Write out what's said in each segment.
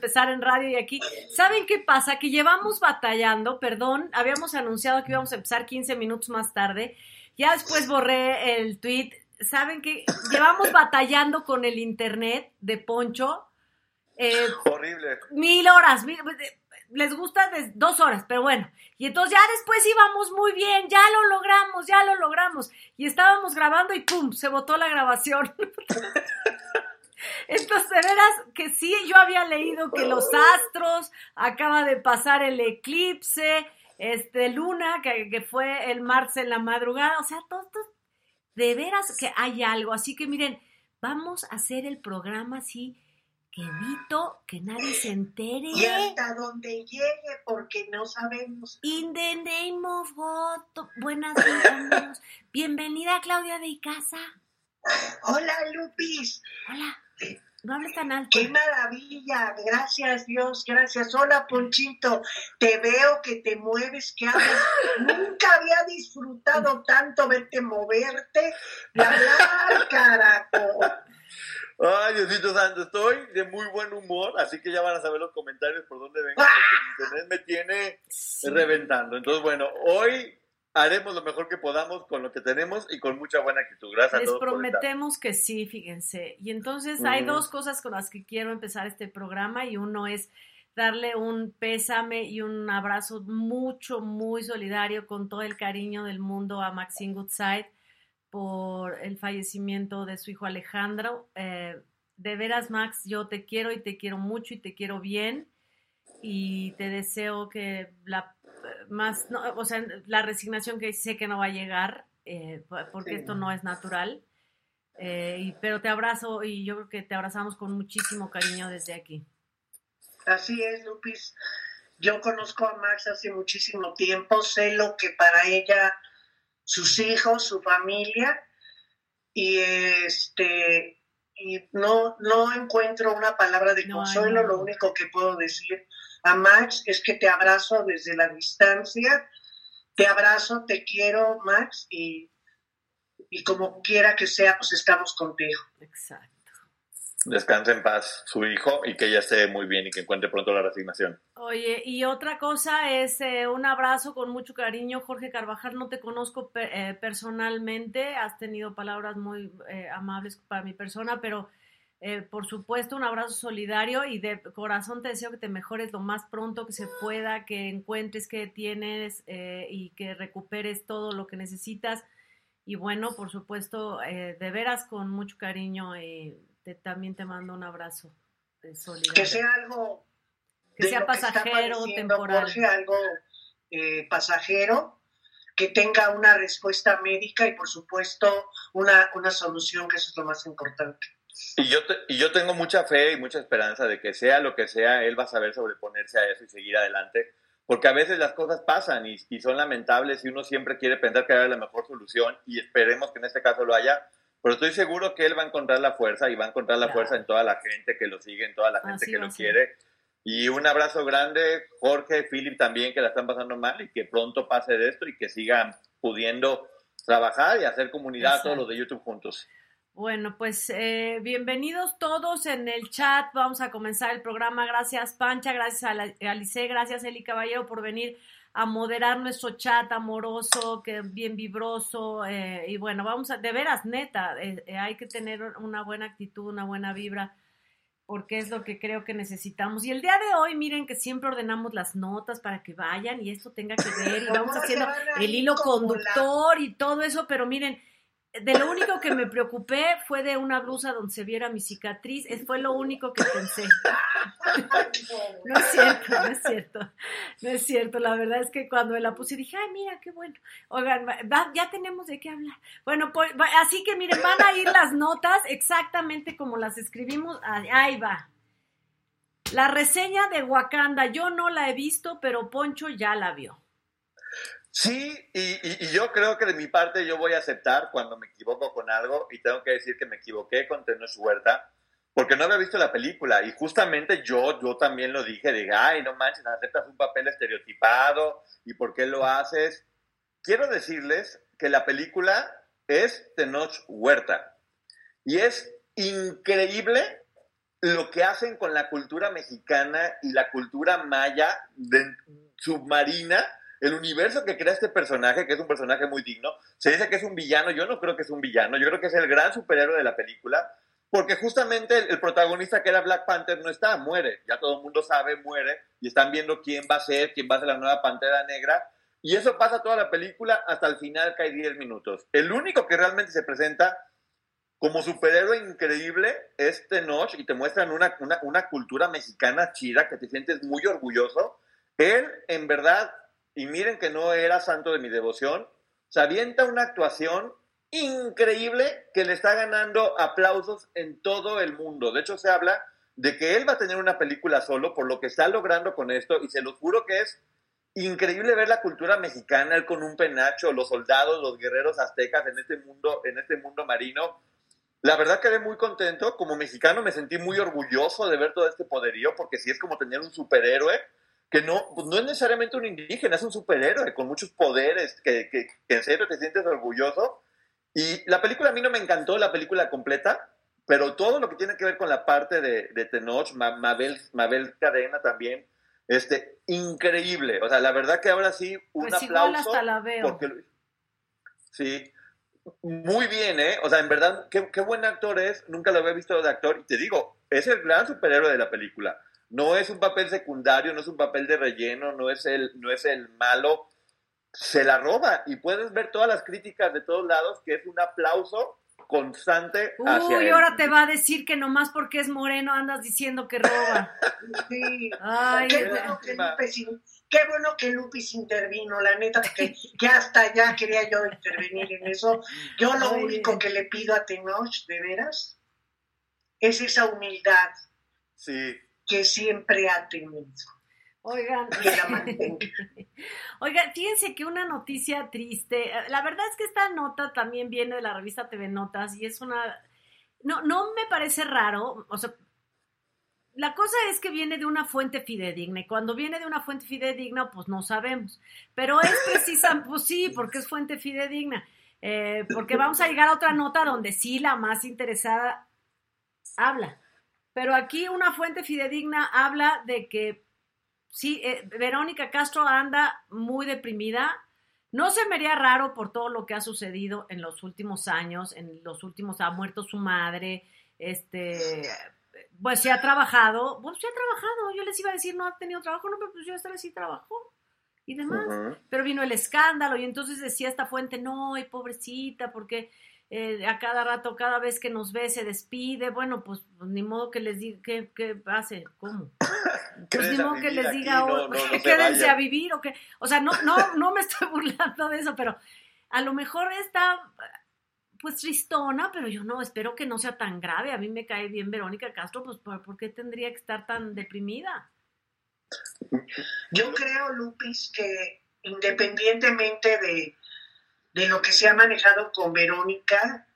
Empezar en radio y aquí. ¿Saben qué pasa? Que llevamos batallando, perdón, habíamos anunciado que íbamos a empezar 15 minutos más tarde. Ya después borré el tweet. ¿Saben qué? Llevamos batallando con el internet de Poncho. Eh, Horrible. mil horas. mil- les gusta de dos horas, pero bueno. Y entonces ya después íbamos muy bien, ya lo logramos, ya lo logramos. Y estábamos grabando y ¡pum! Se botó la grabación. Entonces, de veras que sí, yo había leído que los astros, acaba de pasar el eclipse, este, luna, que, que fue el martes en la madrugada, o sea, todo, todo- de veras que hay algo. Así que miren, vamos a hacer el programa así, quedito, que nadie se entere. Y hasta donde llegue, porque no sabemos. In the name of God. Buenas noches. Bienvenida, Claudia de Icaza. Hola, Lupis. Hola. No hables tan alto. Qué maravilla. Gracias, Dios. Gracias. Hola, Ponchito. Te veo que te mueves, que hablas. Nunca había disfrutado tanto verte moverte y hablar, carajo. Ay, Diosito Santo, estoy de muy buen humor, así que ya van a saber los comentarios por dónde vengo, porque el internet me tiene reventando. Entonces, bueno, hoy haremos lo mejor que podamos con lo que tenemos y con mucha buena actitud. Gracias a Les todos por estar. prometemos que sí, fíjense. Y entonces hay dos cosas con las que quiero empezar este programa y uno es darle un pésame y un abrazo mucho, muy solidario con todo el cariño del mundo a Maxine Goodside por el fallecimiento de su hijo Alejandro. Eh, de veras, Max, yo te quiero y te quiero mucho y te quiero bien y te deseo que la más, no, o sea, la resignación que sé que no va a llegar, eh, porque Sí. esto no es natural. Eh, y- pero te abrazo y yo creo que te abrazamos con muchísimo cariño desde aquí. Así es, Lupis. Yo conozco a Max hace muchísimo tiempo, sé lo que para ella, sus hijos, su familia, y este y no, no encuentro una palabra de No, consuelo, no. lo único que puedo decir a Max es que te abrazo desde la distancia, te abrazo, te quiero, Max, y, y como quiera que sea, pues estamos contigo. Exacto. Descanse en paz su hijo y que ella esté muy bien y que encuentre pronto la resignación. Oye, y otra cosa es eh, un abrazo con mucho cariño. Jorge Carvajal, no te conozco eh, personalmente, has tenido palabras muy eh, amables para mi persona, pero eh, por supuesto un abrazo solidario y de corazón te deseo que te mejores lo más pronto que se pueda, que encuentres que tienes eh, y que recuperes todo lo que necesitas. Y bueno, por supuesto, eh, de veras con mucho cariño, eh, te- también te mando un abrazo solidario. Que sea algo Que sea que pasajero, temporal. Jorge, algo eh, pasajero, que tenga una respuesta médica y por supuesto una, una solución, que eso es lo más importante. Y yo, te- y yo tengo mucha fe y mucha esperanza de que sea lo que sea, él va a saber sobreponerse a eso y seguir adelante, porque a veces las cosas pasan y, y son lamentables y uno siempre quiere pensar que hay la mejor solución y esperemos que en este caso lo haya, pero estoy seguro que él va a encontrar la fuerza y va a encontrar la Claro. fuerza en toda la gente que lo sigue, en toda la gente Así que lo quiere. Y un abrazo grande, Jorge, Philip también, que la están pasando mal y que pronto pase de esto y que sigan pudiendo trabajar y hacer comunidad Exacto. todos los de YouTube juntos. Bueno, pues eh, bienvenidos todos en el chat. Vamos a comenzar el programa. Gracias, Pancha. Gracias a, la, a Lice, Gracias, Eli Caballero, por venir a moderar nuestro chat amoroso, que bien vibroso. eh, y bueno, vamos a, de veras, neta, eh, eh, hay que tener una buena actitud, una buena vibra. porque es lo que creo que necesitamos. Y el día de hoy, miren que siempre ordenamos las notas para que vayan y esto tenga que ver y vamos haciendo el hilo conductor y todo eso, pero miren, de lo único que me preocupé fue de una blusa donde se viera mi cicatriz, fue lo único que pensé. No es cierto, no es cierto, no es cierto. La verdad es que cuando me la puse dije, ay, mira, qué bueno. Oigan, ya tenemos de qué hablar. Bueno, pues, así que miren, van a ir las notas exactamente como las escribimos. Ahí va. La reseña de Wakanda, yo no la he visto, pero Poncho ya la vio. Sí, y, yo creo que de mi parte yo voy a aceptar cuando me equivoco con algo y tengo que decir que me equivoqué con Tenoch Huerta porque no había visto la película y justamente yo, yo también lo dije, de, ay, no manches, aceptas un papel estereotipado y por qué lo haces. Quiero decirles que la película es Tenoch Huerta y es increíble lo que hacen con la cultura mexicana y la cultura maya submarina el universo que crea este personaje, que es un personaje muy digno, se dice que es un villano, yo no creo que es un villano, yo creo que es el gran superhéroe de la película, porque justamente el, protagonista que era Black Panther no está, muere, ya todo el mundo sabe, muere, y están viendo quién va a ser, quién va a ser la nueva Pantera Negra, y eso pasa toda la película hasta el final que hay 10 minutos. El único que realmente se presenta como superhéroe increíble es Tenoch y te muestran una, una, una cultura mexicana chida que te sientes muy orgulloso. Él, en verdad, y miren que no era santo de mi devoción, se avienta una actuación increíble que le está ganando aplausos en todo el mundo. De hecho, se habla de que él va a tener una película solo por lo que está logrando con esto y se los juro que es increíble ver la cultura mexicana, él con un penacho, los soldados, los guerreros aztecas en este mundo, en este mundo marino. La verdad quedé muy contento, como mexicano me sentí muy orgulloso de ver todo este poderío, porque sí es como tener un superhéroe que no, pues, no es necesariamente un indígena, es un superhéroe con muchos poderes, que, que, en serio te sientes orgulloso. Y la película a mí no me encantó, la película completa, pero todo lo que tiene que ver con la parte de, de Tenoch, Mabel, Mabel Cadena también, este, increíble. O sea, la verdad que ahora sí, un pues aplauso. hasta la veo. sí, muy bien, ¿eh? O sea, en verdad, qué, qué buen actor es, nunca lo había visto de actor, y te digo, es el gran superhéroe de la película. No es un papel secundario, no es un papel de relleno, no es el, no es el malo. Se la roba y puedes ver todas las críticas de todos lados que es un aplauso constante hacia Uy, ahora te va a decir que nomás porque es moreno andas diciendo que roba. Sí. Ay, qué, bueno que Lupis, qué bueno que Lupis intervino, la neta, que, que hasta ya quería yo intervenir en eso. Yo lo único que le pido a Tenoch, de veras, es esa humildad. Sí que siempre ha tenido. Oigan, Oigan, fíjense que una noticia triste, la verdad es que esta nota también viene de la revista TV Notas y es una, no, no me parece raro, o sea, la cosa es que viene de una fuente fidedigna y cuando viene de una fuente fidedigna, pues no sabemos, pero es precisa, pues sí, porque es fuente fidedigna, eh, porque vamos a llegar a otra nota donde sí la más interesada habla. Pero aquí una fuente fidedigna habla de que sí, eh, Verónica Castro anda muy deprimida. No se me haría raro por todo lo que ha sucedido en los últimos años, en los últimos ha muerto su madre, este, pues se ha trabajado, pues se ha trabajado. Yo les iba a decir no ha tenido trabajo, no, pero pues yo esta vez sí trabajó y demás. Pero vino el escándalo y entonces decía esta fuente, no, y pobrecita, porque eh, a cada rato, cada vez que nos ve, se despide. Bueno, pues, pues ni modo que les diga, ¿qué, qué hace? ¿Cómo? Pues ni modo que les diga, quédense a vivir o qué. O sea, no, no, no me estoy burlando de eso, pero a lo mejor está pues tristona, pero yo no, espero que no sea tan grave. A mí me cae bien Verónica Castro, pues ¿por qué tendría que estar tan deprimida? Yo creo, Lupis, que independientemente de, de lo que se ha manejado con Verónica,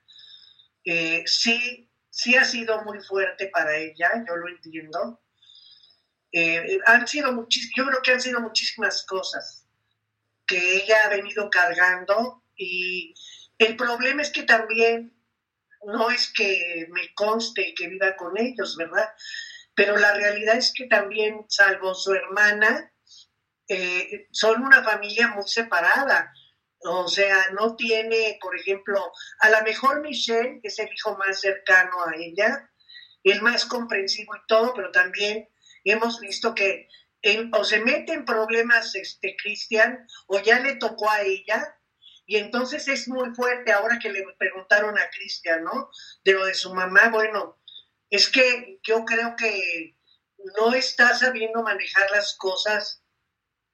eh, sí, sí ha sido muy fuerte para ella, yo lo entiendo. Eh, han sido yo creo que han sido muchísimas cosas que ella ha venido cargando y el problema es que también no es que me conste que viva con ellos, ¿verdad? Pero la realidad es que también, salvo su hermana, eh, son una familia muy separada. O sea, no tiene, por ejemplo, a lo mejor Michelle, que es el hijo más cercano a ella, el más comprensivo y todo, pero también hemos visto que o se mete en problemas este Cristian o ya le tocó a ella y entonces es muy fuerte ahora que le preguntaron a Cristian, ¿no? De lo de su mamá, bueno, es que yo creo que no está sabiendo manejar las cosas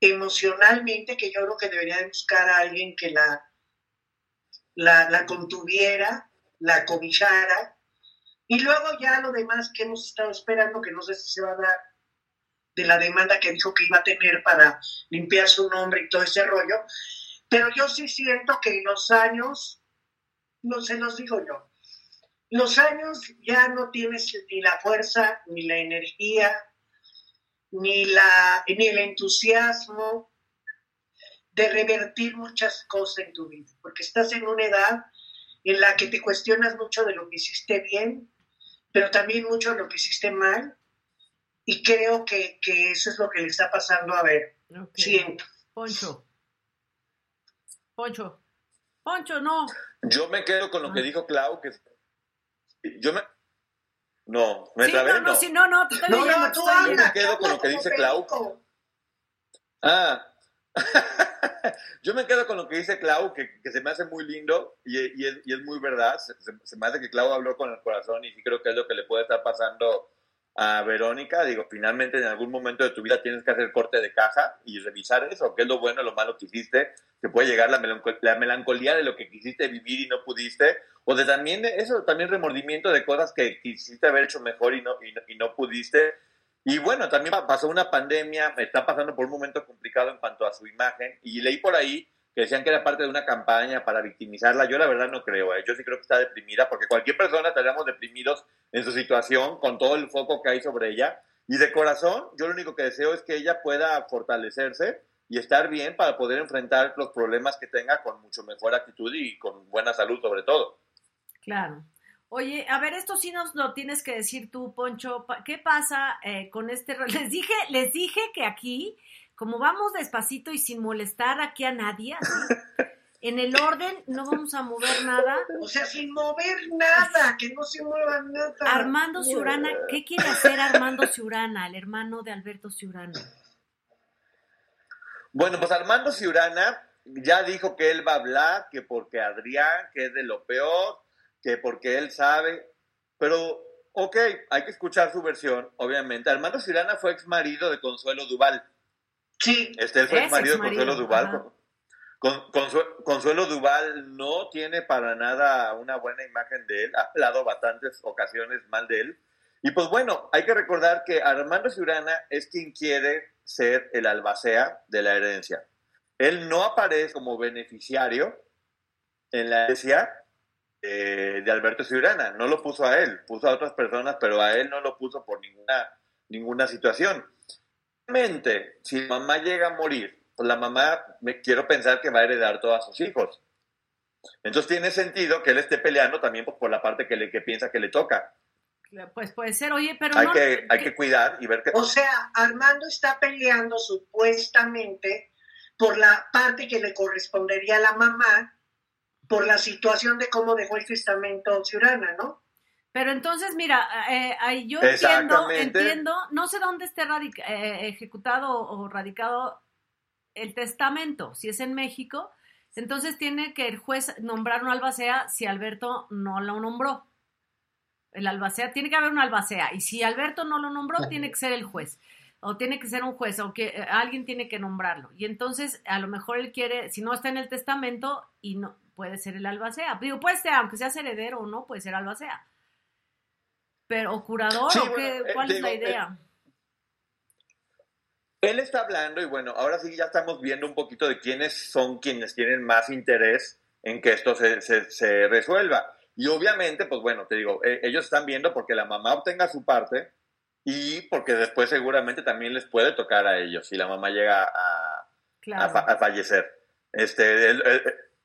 emocionalmente, que yo creo que debería buscar a alguien que la, la, la contuviera, la cobijara, y luego ya lo demás que hemos estado esperando, que no sé si se va a dar, de la demanda que dijo que iba a tener para limpiar su nombre y todo ese rollo. Pero yo sí siento que en los años, no se los digo yo, los años ya no tienes ni la fuerza, ni la energía, ni, la, ni el entusiasmo de revertir muchas cosas en tu vida, porque estás en una edad en la que te cuestionas mucho de lo que hiciste bien, pero también mucho de lo que hiciste mal, y creo que, eso es lo que le está pasando a ver. Siento. Poncho. Poncho. Poncho, no. Yo me quedo con lo que ah. dijo Clau, que yo me... No, me sí, no, no, Si no, no, te estoy no, no, tú Yo me quedo con lo que dice Clau. Ah. yo me quedo con lo que dice Clau, que, que se me hace muy lindo y, y, es, y es, muy verdad. Se, se, me hace que Clau habló con el corazón y sí creo que es lo que le puede estar pasando a Verónica, digo, finalmente en algún momento de tu vida tienes que hacer corte de caja y revisar eso, qué es lo bueno, lo malo que hiciste, que puede llegar la, la melancolía de lo que quisiste vivir y no pudiste, o de también eso, también remordimiento de cosas que quisiste haber hecho mejor y no, y no, pudiste. Y bueno, también pasó una pandemia, está pasando por un momento complicado en cuanto a su imagen, y leí por ahí que decían que era parte de una campaña para victimizarla. Yo la verdad no creo, ¿eh? yo sí creo que está deprimida, porque cualquier persona estaríamos deprimidos en su situación, con todo el foco que hay sobre ella. Y de corazón, yo lo único que deseo es que ella pueda fortalecerse y estar bien para poder enfrentar los problemas que tenga con mucho mejor actitud y con buena salud sobre todo. Claro. Oye, a ver, esto sí nos lo tienes que decir tú, Poncho. ¿Qué pasa eh, con este? Les dije, les dije que aquí como vamos despacito y sin molestar aquí a nadie, en el orden no vamos a mover nada. O sea, sin mover nada, que no se mueva nada. Armando Ciurana, ¿qué quiere hacer Armando Ciurana, el hermano de Alberto Ciurana? Bueno, pues Armando Ciurana ya dijo que él va a hablar, que porque Adrián, que es de lo peor, que porque él sabe, pero ok, hay que escuchar su versión, obviamente. Armando Ciurana fue ex marido de Consuelo Duval. Sí. Este fue el marido de Consuelo Duval. Consuelo Duval no tiene para nada una buena imagen de él, ha hablado bastantes ocasiones mal de él. Y pues bueno, hay que recordar que Armando Ciurana es quien quiere ser el albacea de la herencia. Él no aparece como beneficiario en la herencia eh, de Alberto Ciurana, no lo puso a él, puso a otras personas, pero a él no lo puso por ninguna, ninguna situación si mamá llega a morir, pues la mamá, me quiero pensar que va a heredar todos sus hijos. Entonces tiene sentido que él esté peleando también por la parte que, le, que piensa que le toca. Pues puede ser, oye, pero hay Que, hay que cuidar y ver que... O sea, Armando está peleando supuestamente por la parte que le correspondería a la mamá por la situación de cómo dejó el testamento Ciurana, ¿no? Pero entonces, mira, eh, yo entiendo, entiendo, no sé dónde esté eh, ejecutado o radicado el testamento, si es en México, entonces tiene que el juez nombrar un albacea si Alberto no lo nombró. El albacea, tiene que haber un albacea, y si Alberto no lo nombró, tiene que ser el juez, o tiene que ser un juez, o que eh, alguien tiene que nombrarlo. Y entonces, a lo mejor él quiere, si no está en el testamento, y no, puede ser el albacea. Digo, puede ser, aunque sea heredero o no, puede ser albacea. Pero, ¿o curador o qué? Eh, ¿Cuál es la idea? Él, está hablando y bueno, ahora sí ya estamos viendo un poquito de quiénes son quienes tienen más interés en que esto se, se, resuelva. Y obviamente, pues bueno, te digo, eh, ellos están viendo porque la mamá obtenga su parte y porque después seguramente también les puede tocar a ellos si la mamá llega a, a, fallecer. Este, es,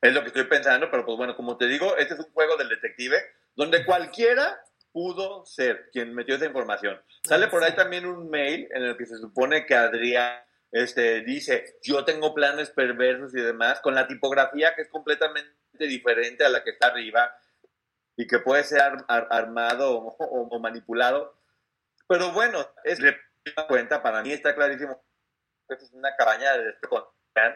es, lo que estoy pensando, pero pues bueno, como te digo, este es un juego del detective donde cualquiera pudo ser quien metió esa información. Sale por ahí también un mail en el que se supone que Adrián este, dice, yo tengo planes perversos y demás, con la tipografía que es completamente diferente a la que está arriba. y que puede ser armado o, manipulado. Pero bueno, es de cuenta, para mí está clarísimo es una cabaña de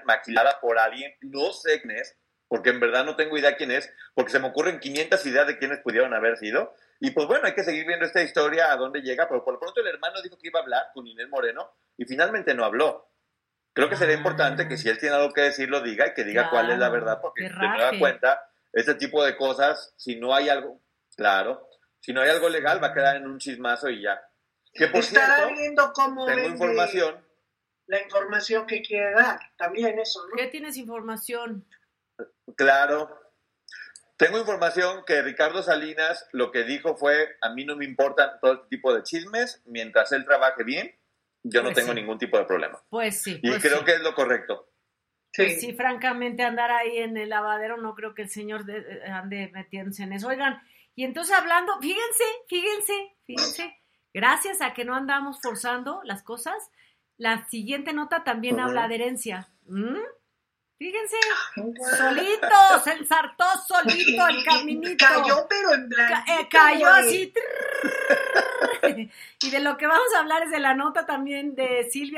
maquilada por alguien, no sé quién es, porque en verdad no tengo idea quién es, porque se me ocurren 500 ideas de quiénes pudieron haber sido. Y pues bueno, hay que seguir viendo esta historia a dónde llega, pero por lo pronto el hermano dijo que iba a hablar con Inés Moreno y finalmente no habló. Creo que sería importante que si él tiene algo que decir lo diga y que diga cuál es la verdad, porque de nueva cuenta, este tipo de cosas, si no hay algo, claro, si no hay algo legal va a quedar en un chismazo y ya. Que por Estará viendo cómo tengo información. La información que quiere dar, también eso, ¿no? ¿Qué tienes información? Claro. Tengo información que Ricardo Salinas lo que dijo fue, a mí no me importan todo este tipo de chismes, mientras él trabaje bien, yo no pues tengo ningún tipo de problema. Pues sí. y pues creo que es lo correcto. Pues sí. francamente andar ahí en el lavadero no creo que el señor ande metiéndose en eso. Oigan, y entonces hablando, fíjense, fíjense, fíjense, gracias a que no andamos forzando las cosas, la siguiente nota también habla de herencia. ¿Mm? Fíjense, solito, se ensartó solito el caminito. Cayó, pero en blanco. Eh, cayó así. y de lo que vamos a hablar es de la nota también de Silvia.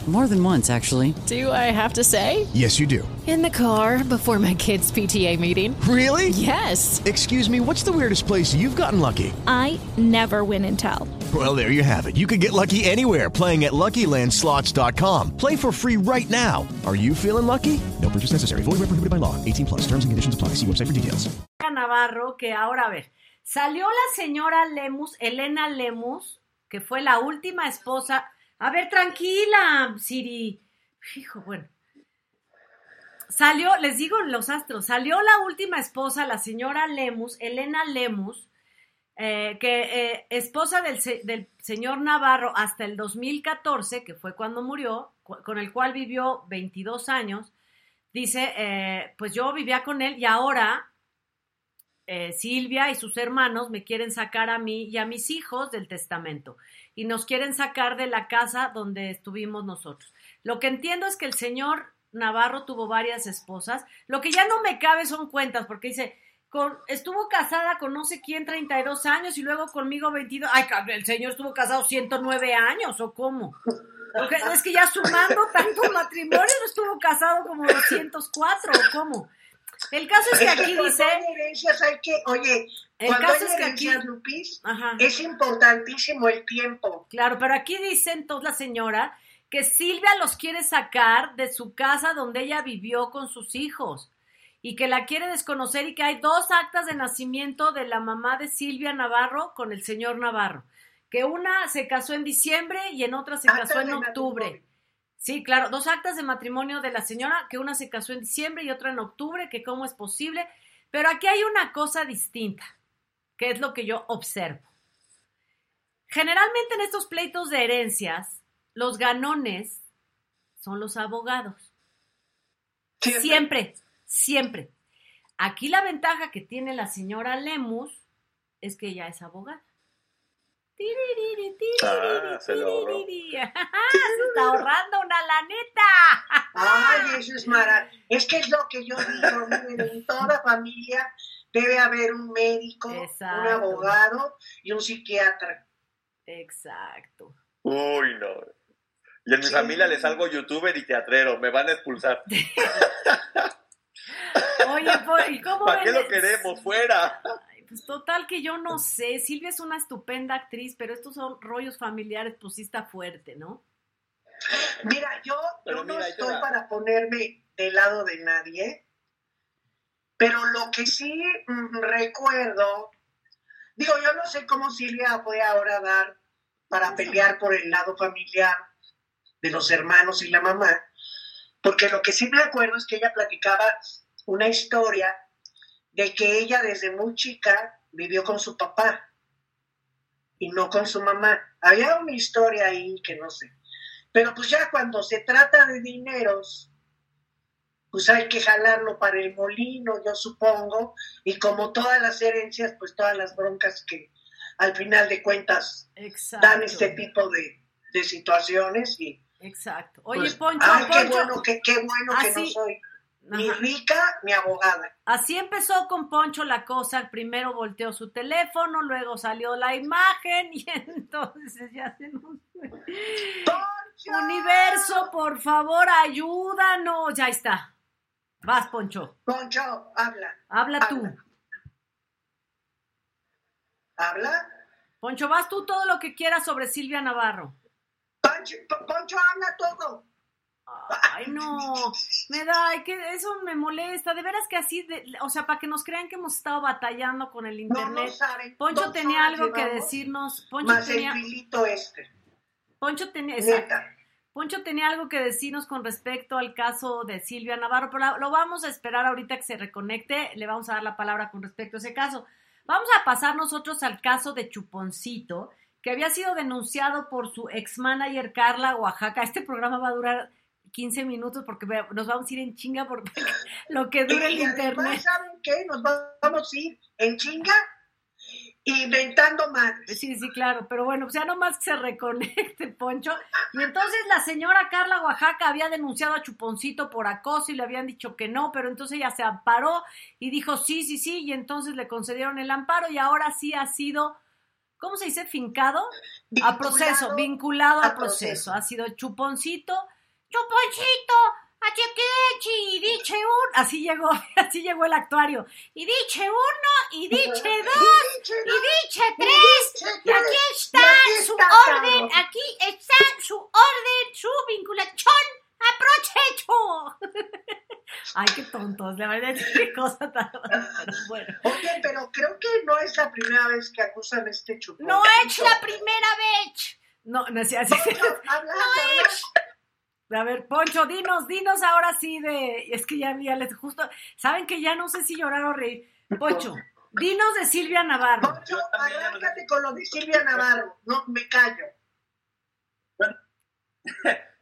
More than once, actually. Do I have to say? Yes, you do. In the car before my kids' PTA meeting. Really? Yes. Excuse me, what's the weirdest place you've gotten lucky? I never win and tell. Well, there you have it. You can get lucky anywhere playing at LuckyLandSlots.com. Play for free right now. Are you feeling lucky? No purchase necessary. Void where prohibited by law. 18 plus. Terms and conditions apply. See website for details. Navarro, que ahora a ver, salió la señora Lemus, Elena Lemus, que fue la última esposa A ver, tranquila, Siri. Hijo, bueno. Salió, les digo los astros, salió la última esposa, la señora Lemus, Elena Lemus, eh, que eh, esposa del, señor Navarro hasta el 2014, que fue cuando murió, con el cual vivió 22 años, dice, eh, pues yo vivía con él y ahora Silvia y sus hermanos me quieren sacar a mí y a mis hijos del testamento y nos quieren sacar de la casa donde estuvimos nosotros. Lo que entiendo es que el señor Navarro tuvo varias esposas. Lo que ya no me cabe son cuentas, porque dice, estuvo casada con no sé quién 32 años y luego conmigo 22. Ay, el señor estuvo casado 109 años, ¿o cómo? es que ya sumando tantos matrimonios estuvo casado como 204, ¿o cómo? El caso es que aquí dice. hay que, oye, el caso es que aquí. Lupis, es importantísimo el tiempo. Claro, pero aquí dice entonces la señora que Silvia los quiere sacar de su casa donde ella vivió con sus hijos y que la quiere desconocer y que hay dos actas de nacimiento de la mamá de Silvia Navarro con el señor Navarro, que una se casó en diciembre y en otra se casó en octubre. Sí, claro, dos actas de matrimonio de la señora, que una se casó en diciembre y otra en octubre, que cómo es posible. Pero aquí hay una cosa distinta, que es lo que yo observo. Generalmente en estos pleitos de herencias, los ganones son los abogados. Siempre, siempre. Aquí la ventaja que tiene la señora Lemus es que ella es abogada. Ah, se logró. se está ahorrando una laneta. Ay, eso es maravilloso. Es que es lo que yo digo, en toda familia debe haber un médico, un abogado y un psiquiatra. Exacto. Uy, no. Y en mi Sí. familia les salgo youtuber y teatrero, me van a expulsar. Oye, po- ¿y cómo ¿Para qué lo queremos? ¡Fuera! Pues total que yo no sé. Silvia es una estupenda actriz, pero estos son rollos familiares, pues sí está fuerte, ¿no? Mira, yo, yo no mira, estoy para ponerme del lado de nadie, pero lo que sí mm, recuerdo, digo, yo no sé cómo Silvia fue ahora a dar para pelear por el lado familiar de los hermanos y la mamá, porque lo que sí me acuerdo es que ella platicaba una historia de que ella desde muy chica vivió con su papá y no con su mamá. Había una historia ahí que no sé. Pero pues ya cuando se trata de dineros, pues hay que jalarlo para el molino, yo supongo, y como todas las herencias, pues todas las broncas que al final de cuentas Exacto. dan este tipo de, de situaciones y Exacto. Oye, pues, Poncho, ay, qué bueno, qué, qué bueno que no soy ni Ajá. rica ni abogada. Así empezó con Poncho la cosa. Primero volteó su teléfono, luego salió la imagen y entonces ya se nos fue. ¡Poncho! Universo, por favor, ayúdanos. Ya está. Vas, Poncho. Poncho, habla, Habla tú. Habla. Poncho, vas tú todo lo que quieras sobre Silvia Navarro. Poncho, Poncho habla todo. Ay, no, me da, que eso me molesta, de veras que así, de- o sea, para que nos crean que hemos estado batallando con el No, no internet. saben. Poncho tenía algo que decirnos, Poncho Más tenía, el este. Poncho tenía. Neta. Poncho tenía algo que decirnos con respecto al caso de Silvia Navarro, pero lo vamos a esperar ahorita que se reconecte, le vamos a dar la palabra con respecto a ese caso. Vamos a pasar nosotros al caso de Chuponcito, que había sido denunciado por su ex manager Carla Oaxaca. Este programa va a durar 15 minutos porque nos vamos a ir en chinga por lo que dura el y además, internet. ¿saben qué? Nos vamos a ir en chinga inventando madres. Sí, sí, claro, pero bueno, pues ya nomás que se reconecte, Poncho. Y entonces la señora Carla Oaxaca había denunciado a Chuponcito por acoso y le habían dicho que no, pero entonces ella se amparó y dijo sí, sí, sí, y entonces le concedieron el amparo y ahora sí ha sido, ¿cómo se dice? Fincado a proceso, vinculado a a proceso. proceso. Ha sido Chuponcito, Chuponcito, achequechi, y diche un, así llegó, así llegó el actuario. Y diche uno, y diche dos, y diche tres, y aquí está su orden, aquí está su orden, su vinculación a proceso. Ay, qué tontos, la verdad, qué cosa tan... pero bueno. Oye, pero creo que no es la primera vez que acusan a este chupón. No es la primera vez. No, no es así. Poncho, habla, habla. A ver, Poncho, dinos, dinos ahora sí de. Es que ya, ya les justo. Saben que ya no sé si llorar o reír. Poncho, dinos de Silvia Navarro. Poncho, arráncate con lo de Silvia Navarro. No, me callo.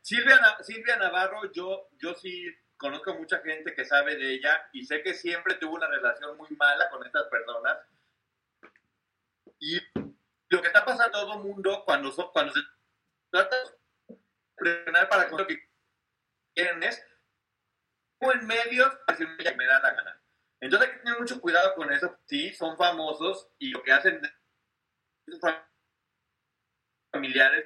Silvia, Na- Silvia Navarro, yo, yo sí conozco mucha gente que sabe de ella y sé que siempre tuvo una relación muy mala con estas personas. Y lo que está pasando a todo el mundo cuando, so- cuando se trata de presionar para que lo que quieren es o en medios, decir que me da la gana. Entonces hay que tener mucho cuidado con eso. Sí, son famosos y lo que hacen sus familiares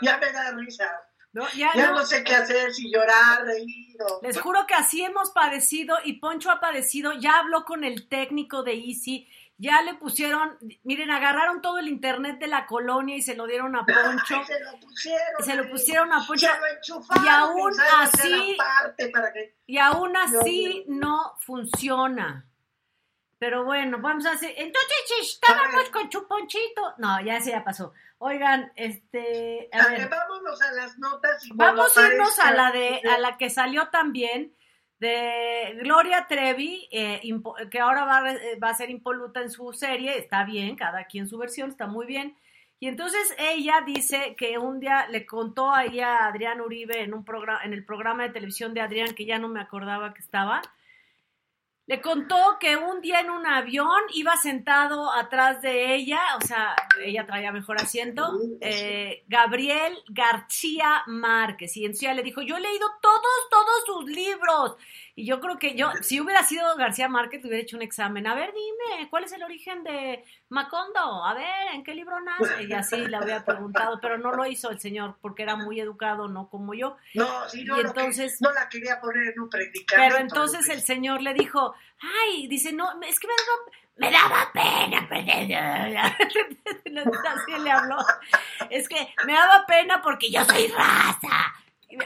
Ya me da risa. No, ya, Ya no. no sé qué hacer, si llorar, reír o... Les juro que así hemos padecido y Poncho ha padecido. Ya habló con el técnico de Easy. Ya le pusieron, miren, agarraron todo el internet de la colonia y se lo dieron a Poncho. Ay, se lo pusieron. Se lo pusieron a Poncho. Se. Y aún así- aparte para que... Y aún así no funciona. Pero bueno, vamos a hacer. Entonces estábamos con Chuponchito. No, ya ese ya pasó. Oigan, este. A A ver, ver, vámonos a las notas. Y vamos a irnos a la de a la que salió también de Gloria Trevi, eh, que ahora va, va a ser impoluta en su serie. Está bien, cada quien su versión, está muy bien. Y entonces ella dice que un día le contó ahí a Adrián Uribe en un programa, en el programa de televisión de Adrián, que ya no me acordaba que estaba, Le contó que un día en un avión iba sentado atrás de ella, o sea, ella traía mejor asiento, eh, Gabriel García Márquez. Y entonces ella le dijo, yo he leído todos, todos sus libros. Y yo creo que yo, si hubiera sido García Márquez, hubiera hecho un examen. A ver, dime, ¿cuál es el origen de Macondo? A ver, ¿en qué libro nace? Y así le había preguntado, pero no lo hizo el señor porque era muy educado, no como yo. No, sí, no, Y que- entonces- no la quería poner en un predicamento. Pero entonces el señor le dijo, ay, dice, no, es que me daba, me daba pena perder. Así le habló. Es que me daba pena porque yo soy raza.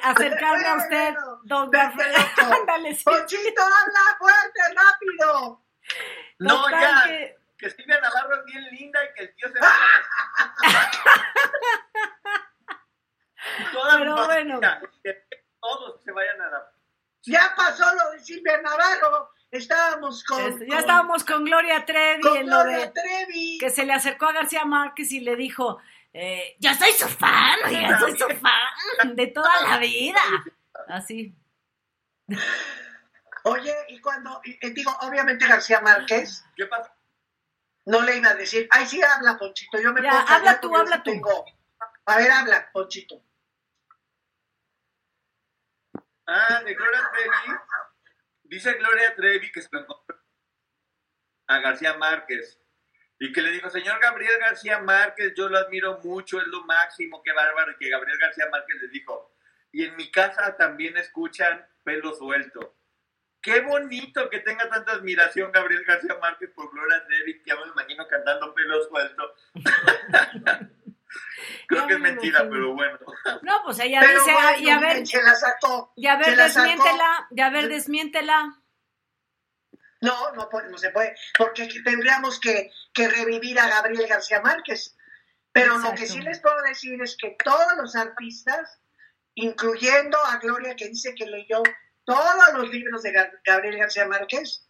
Acercarme a usted, don Gabriel. Ándale, sí. Ponchito, habla fuerte, rápido. No, Total ya. que- Que Silvia Navarro es bien linda y que el tío se Y todas Pero bueno. que todos se vayan a la... Ya pasó lo de Silvia Navarro. Estábamos con. Este, ya con- estábamos con Gloria Trevi con en lo Gloria de Trevi. que se le acercó a García Márquez y le dijo, eh, yo soy su fan, oiga, soy su fan de toda la vida. Así. Oye, y cuando. y- y digo, obviamente García Márquez ¿Qué pasa? no le iba a decir. Ay, sí, habla, Ponchito. Yo me Ya, puedo habla tú, habla tú. tengo- A ver, habla, Ponchito. Ah, de Gloria Trevi. Dice Gloria Trevi que se lo encontró a García Márquez. Y que le dijo, señor Gabriel García Márquez, yo lo admiro mucho, es lo máximo, qué bárbaro. Y que Gabriel García Márquez le dijo, y en mi casa también escuchan pelo suelto. Qué bonito que tenga tanta admiración Gabriel García Márquez por Gloria Trevi, que ya me imagino cantando pelo suelto. Creo que es me mentira, pero bueno. No, pues ella Pero dice, bueno, ah, y a ver, se la sacó. y a ver, desmiéntela, y a ver, desmiéntela. No, no, puede- no se puede, porque tendríamos que, que revivir a Gabriel García Márquez. Pero lo que sí les puedo decir es que todos los artistas, incluyendo a Gloria que dice que leyó todos los libros de Ga- Gabriel García Márquez,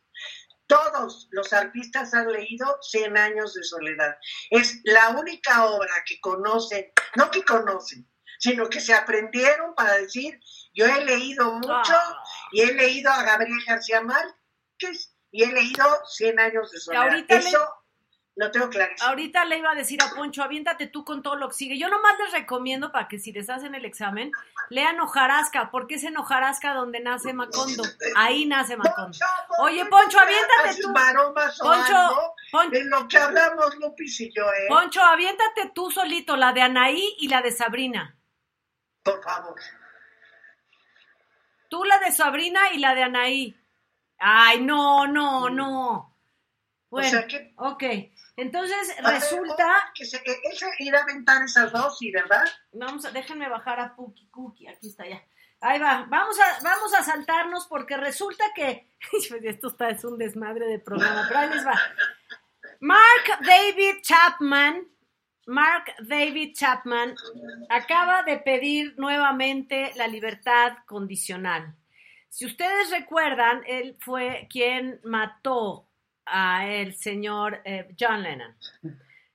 todos los artistas han leído Cien años de soledad. Es la única obra que conocen, no que conocen, sino que se aprendieron para decir, yo he leído mucho Ah. y he leído a Gabriel García Márquez y he leído Cien años de soledad. ahorita le- Eso lo tengo clarísimo. Ahorita le iba a decir a Poncho, aviéntate tú con todo lo que sigue. Yo nomás les recomiendo para que si les hacen el examen, lean Hojarasca, porque es en Hojarasca donde nace Macondo. Ahí nace Macondo. Poncho, ¿por Oye, Poncho, te aviéntate tú. Poncho, algo Pon- de lo que hablamos Lupis y yo, ¿eh? Poncho, aviéntate tú solito, la de Anaí y la de Sabrina. Por favor. Tú la de Sabrina y la de Anaí. Ay, no, no, no. Bueno, sea que- ok. Entonces resulta, que se, que él se irá a aventar esas dos, ¿sí, verdad? vamos a, déjenme bajar a Puki Cookie, aquí está ya. Ahí va, vamos a, vamos a saltarnos porque resulta que, esto está, es un desmadre de programa, pero ahí les va. Mark David Chapman, Mark David Chapman acaba de pedir nuevamente la libertad condicional. Si ustedes recuerdan, él fue quien mató a el señor eh, John Lennon.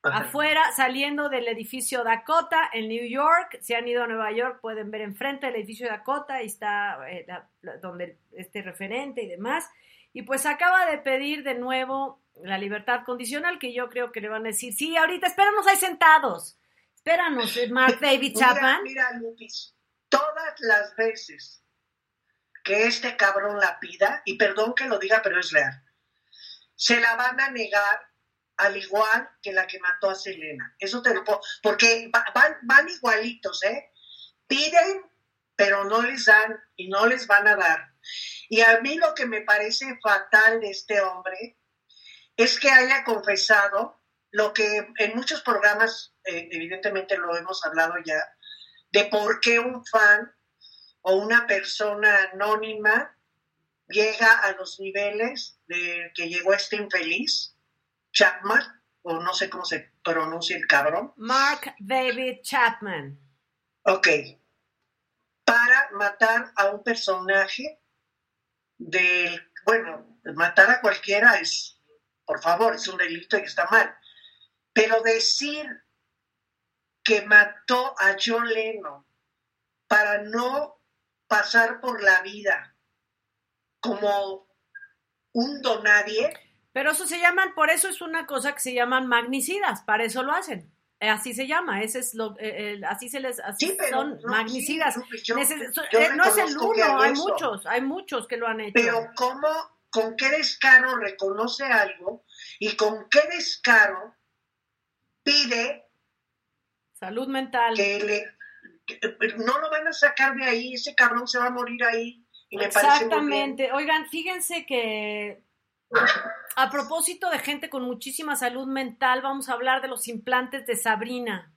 Afuera, saliendo del edificio Dakota en New York, si han ido a Nueva York pueden ver enfrente del edificio Dakota, ahí está eh, la- la- donde este referente y demás. Y pues acaba de pedir de nuevo la libertad condicional, que yo creo que le van a decir, sí, ahorita, espéranos ahí sentados. Espéranos, eh, Mark David Mira, Chapman. mira, Lupis, todas las veces que este cabrón la pida, y perdón que lo diga, pero es real, se la van a negar al igual que la que mató a Selena. Eso te lo puedo, porque va- van, van igualitos, ¿eh? Piden, pero no les dan y no les van a dar. Y a mí lo que me parece fatal de este hombre es que haya confesado lo que en muchos programas, eh, evidentemente lo hemos hablado ya, de por qué un fan o una persona anónima llega a los niveles de que llegó este infeliz, Chapman, o no sé cómo se pronuncia el cabrón, Mark David Chapman. ok, para matar a un personaje del, bueno, matar a cualquiera es, por favor, es un delito y está mal, pero decir que mató a John Lennon para no pasar por la vida como un donadie. Pero eso se llaman, por eso es una cosa que se llaman magnicidas, para eso lo hacen. Eh, Así se llama, ese es lo, eh, eh, así se les, así Sí, pero son no, magnicidas. sí, Lupis, yo- Neces- yo eh, no es el uno, hay hay eso. muchos, hay muchos que lo han hecho. Pero ¿cómo, con qué descaro reconoce algo y con qué descaro pide Salud mental. que le... no lo van a sacar de ahí, ese cabrón se va a morir ahí. Y me parece muy bien. Exactamente. Oigan, fíjense que a propósito de gente con muchísima salud mental, vamos a hablar de los implantes de Sabrina.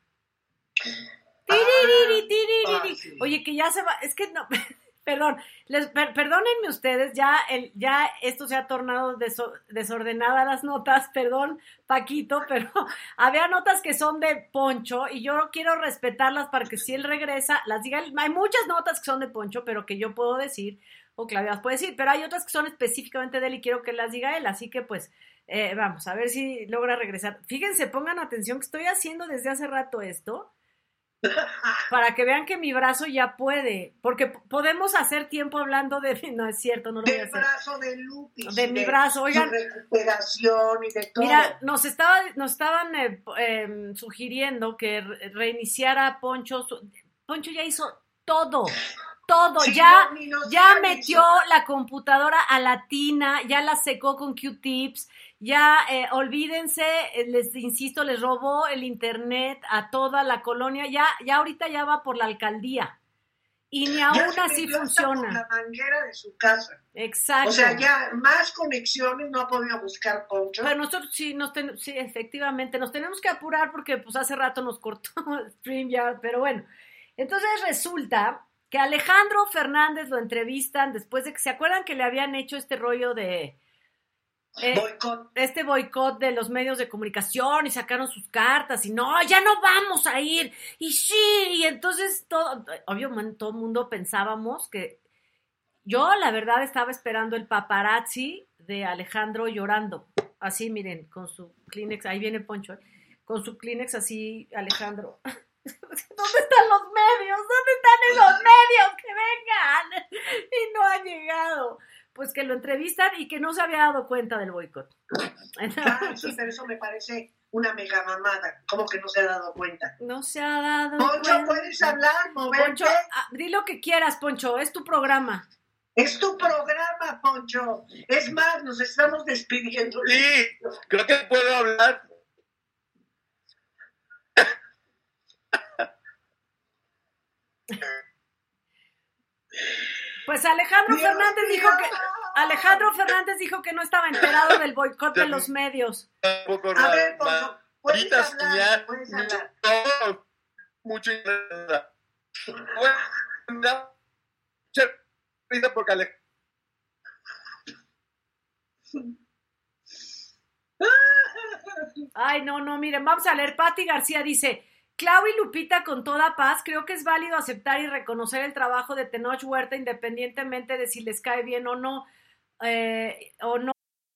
Ah, sí. Oye, que ya se va, es que no, perdón, les, per- perdónenme ustedes, ya, el, ya esto se ha tornado deso- desordenada las notas, perdón, Paquito, pero había notas que son de Poncho y yo quiero respetarlas para que si él regresa, las diga, él. hay muchas notas que son de Poncho, pero que yo puedo decir, o Claudia las puede decir, pero hay otras que son específicamente de él y quiero que las diga él, así que pues eh, vamos a ver si logra regresar. Fíjense, pongan atención que estoy haciendo desde hace rato esto para que vean que mi brazo ya puede, porque podemos hacer tiempo hablando de, no es cierto, no lo voy a Del hacer. brazo de Lupis. De mi brazo, oigan. Su recuperación y de todo. Mira, nos, estaba, nos estaban eh, em, sugiriendo que re- reiniciara Poncho. Poncho ya hizo todo, todo. Sí, ya no, ya metió eso. la computadora a la tina, ya la secó con Q-tips. Ya, eh, olvídense, eh, les insisto, les robó el internet a toda la colonia. Ya, ya ahorita ya va por la alcaldía. Y ni aún así funciona. la manguera de su casa. Exacto. O sea, ya más conexiones no ha podido buscar Poncho. Pero nosotros sí, nos ten- sí, efectivamente, nos tenemos que apurar porque pues hace rato nos cortó StreamYard, pero bueno. Entonces resulta que Alejandro Fernández lo entrevistan después de que se acuerdan que le habían hecho este rollo de eh, Boicot. este boicot de los medios de comunicación y sacaron sus cartas y no, ya no vamos a ir y sí, y entonces todo, obvio, man, todo el mundo pensábamos que yo la verdad estaba esperando el paparazzi de Alejandro llorando, así miren, con su Kleenex, ahí viene Poncho, ¿eh? con su Kleenex así, Alejandro. ¿Dónde están los medios? ¿Dónde están esos medios? Que vengan. Y no han llegado. Pues que lo entrevistan y que no se había dado cuenta del boicot. Ah, sí, pero eso me parece una mega mamada. ¿Cómo que no se ha dado cuenta? No se ha dado Poncho, cuenta. puedes hablar, moverte. Poncho, ah, di lo que quieras, Poncho, es tu programa. Es tu programa, Poncho. Es más, nos estamos despidiendo. Sí, creo que puedo hablar. Pues Alejandro Dios Fernández dijo que Alejandro Fernández dijo que no estaba enterado del boicot de los medios. Un poco A ver. Poncho, puedes hablar, señal. puedes hablar. Mucho mucha risa porque Ale- Ay, no, no, miren, vamos a leer. Patti García dice, Clau y Lupita con toda paz, creo que es válido aceptar y reconocer el trabajo de Tenoch Huerta independientemente de si les cae bien o no, eh, o no.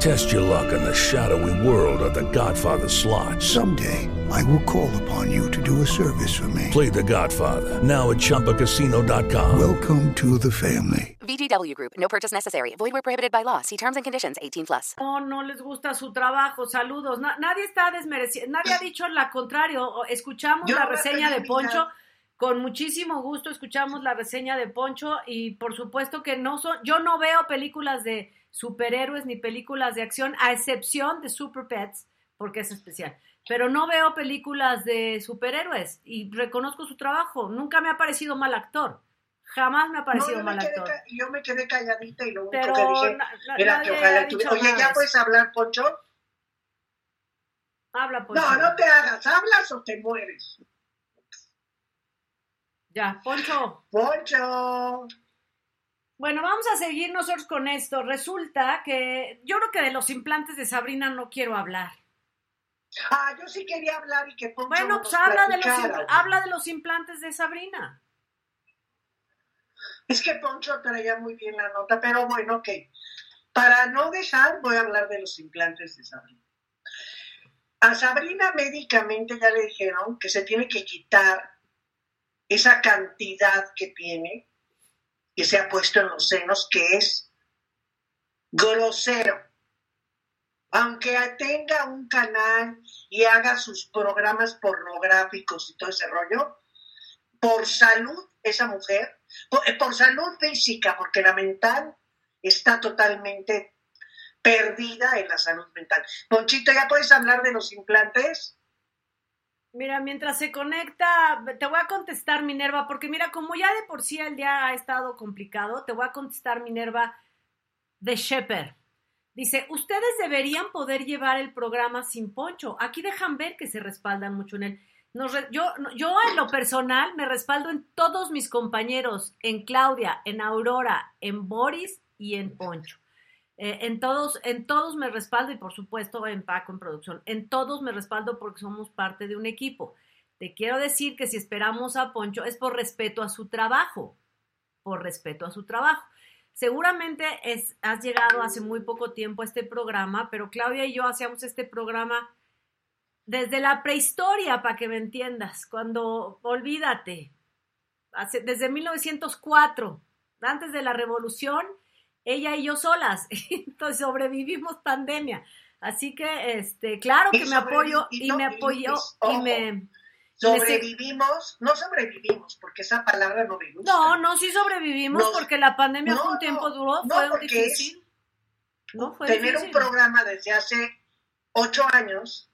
Test your luck in the shadowy world of the Godfather slot. Someday, I will call upon you to do a service for me. Play the Godfather, now at ChumbaCasino.com. Welcome to the family. VGW Group, no purchase necessary. Void where prohibited by law. See terms and conditions 18 plus. No, no les gusta su trabajo. Saludos. Na- nadie está desmereciendo, nadie ha dicho lo contrario. O- Escuchamos Yo la reseña de Poncho. Con muchísimo gusto escuchamos la reseña de Poncho y por supuesto que no son, yo no veo películas de superhéroes ni películas de acción, a excepción de Super Pets, porque es especial. Pero no veo películas de superhéroes y reconozco su trabajo. Nunca me ha parecido mal actor. Jamás me ha parecido mal quedé, actor. yo me quedé calladita y lo único Pero que dije na- era que ojalá tuviera. Oye, ¿ya de puedes hablar, Poncho? Habla, Poncho. No, no te hagas. ¿Hablas o te mueres? Ya, Poncho. Poncho. Bueno, vamos a seguir nosotros con esto. Resulta que yo creo que de los implantes de Sabrina no quiero hablar. Ah, yo sí quería hablar y que Poncho Bueno, pues habla de, los, habla de los implantes de Sabrina. Es que Poncho traía muy bien la nota, pero bueno, ok. Para no dejar, voy a hablar de los implantes de Sabrina. A Sabrina médicamente ya le dijeron que se tiene que quitar esa cantidad que tiene, que se ha puesto en los senos, que es grosero. Aunque tenga un canal y haga sus programas pornográficos y todo ese rollo, por salud, esa mujer, por, eh, salud física, porque la mental está totalmente perdida en la salud mental. Ponchito, ¿ya puedes hablar de los implantes? Mira, mientras se conecta, te voy a contestar, Minerva, porque mira, como ya de por sí el día ha estado complicado, te voy a contestar, Minerva, de Shepard. Dice, ustedes deberían poder llevar el programa sin poncho. Aquí dejan ver que se respaldan mucho en él. Nos re- yo, yo en lo personal me respaldo en todos mis compañeros, en Claudia, en Aurora, en Boris y en Poncho. Eh, en todos, en todos me respaldo y por supuesto en Paco en producción. En todos me respaldo porque somos parte de un equipo. Te quiero decir que si esperamos a Poncho es por respeto a su trabajo, por respeto a su trabajo. Seguramente es, has llegado hace muy poco tiempo a este programa, pero Claudia y yo hacíamos este programa desde la prehistoria, para que me entiendas, cuando, olvídate, hace- desde 1904, antes de la revolución, ella y yo solas, entonces sobrevivimos pandemia. Así que, este, claro que me apoyo y me apoyó Luis, y me... Sobrevivimos, no sobrevivimos, porque esa palabra no me gusta. No, no, sí sobrevivimos No, porque la pandemia fue un tiempo duro, no, fue difícil. No, fue tener un programa desde hace ocho años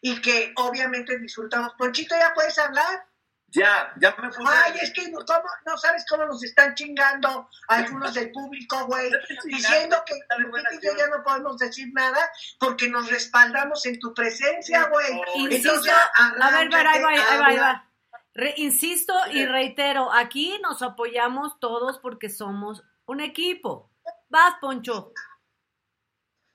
y que obviamente disfrutamos. Ponchito, ¿ya puedes hablar? Ya, ya me puse. Ay, es que no, ¿cómo? no sabes cómo nos están chingando algunos del público, güey, diciendo que Lupita y yo ya no podemos decir nada porque nos respaldamos en tu presencia, güey. Insisto, a ver, ver, ahí va, ahí va, ahí va. Re- insisto y reitero, aquí nos apoyamos todos porque somos un equipo. Vas, Poncho.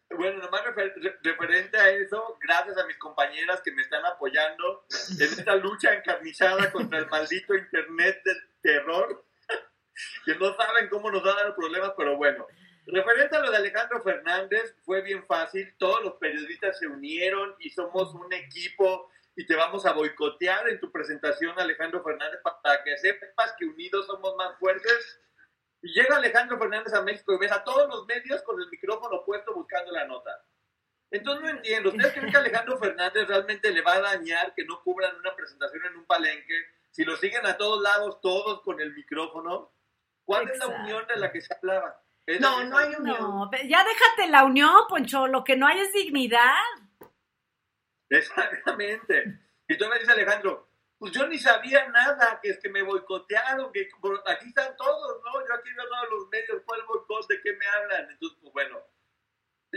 Bueno, nomás refer- re- referente a eso, gracias a mis compañeras que me están apoyando en esta lucha encarnizada contra el maldito internet del terror, que no saben cómo nos va a dar problemas, pero bueno. Referente a lo de Alejandro Fernández, fue bien fácil, todos los periodistas se unieron y somos un equipo y te vamos a boicotear en tu presentación, Alejandro Fernández, para que sepas que unidos somos más fuertes. Y llega Alejandro Fernández a México y ves a todos los medios con el micrófono puesto buscando la nota. Entonces no entiendo, ¿ustedes creen que Alejandro Fernández realmente le va a dañar que no cubran una presentación en un palenque? Si lo siguen a todos lados, todos con el micrófono, ¿cuál es la unión de la que se hablaba? No, no hay unión. No, ya déjate la unión, Poncho. Lo que no hay es dignidad. Exactamente. Y tú me dices, Alejandro, pues yo ni sabía nada, que es que me boicotearon, que aquí están todos, ¿no? Yo aquí veo todos los medios, ¿cuál boicot? ¿De qué me hablan? Entonces, pues bueno,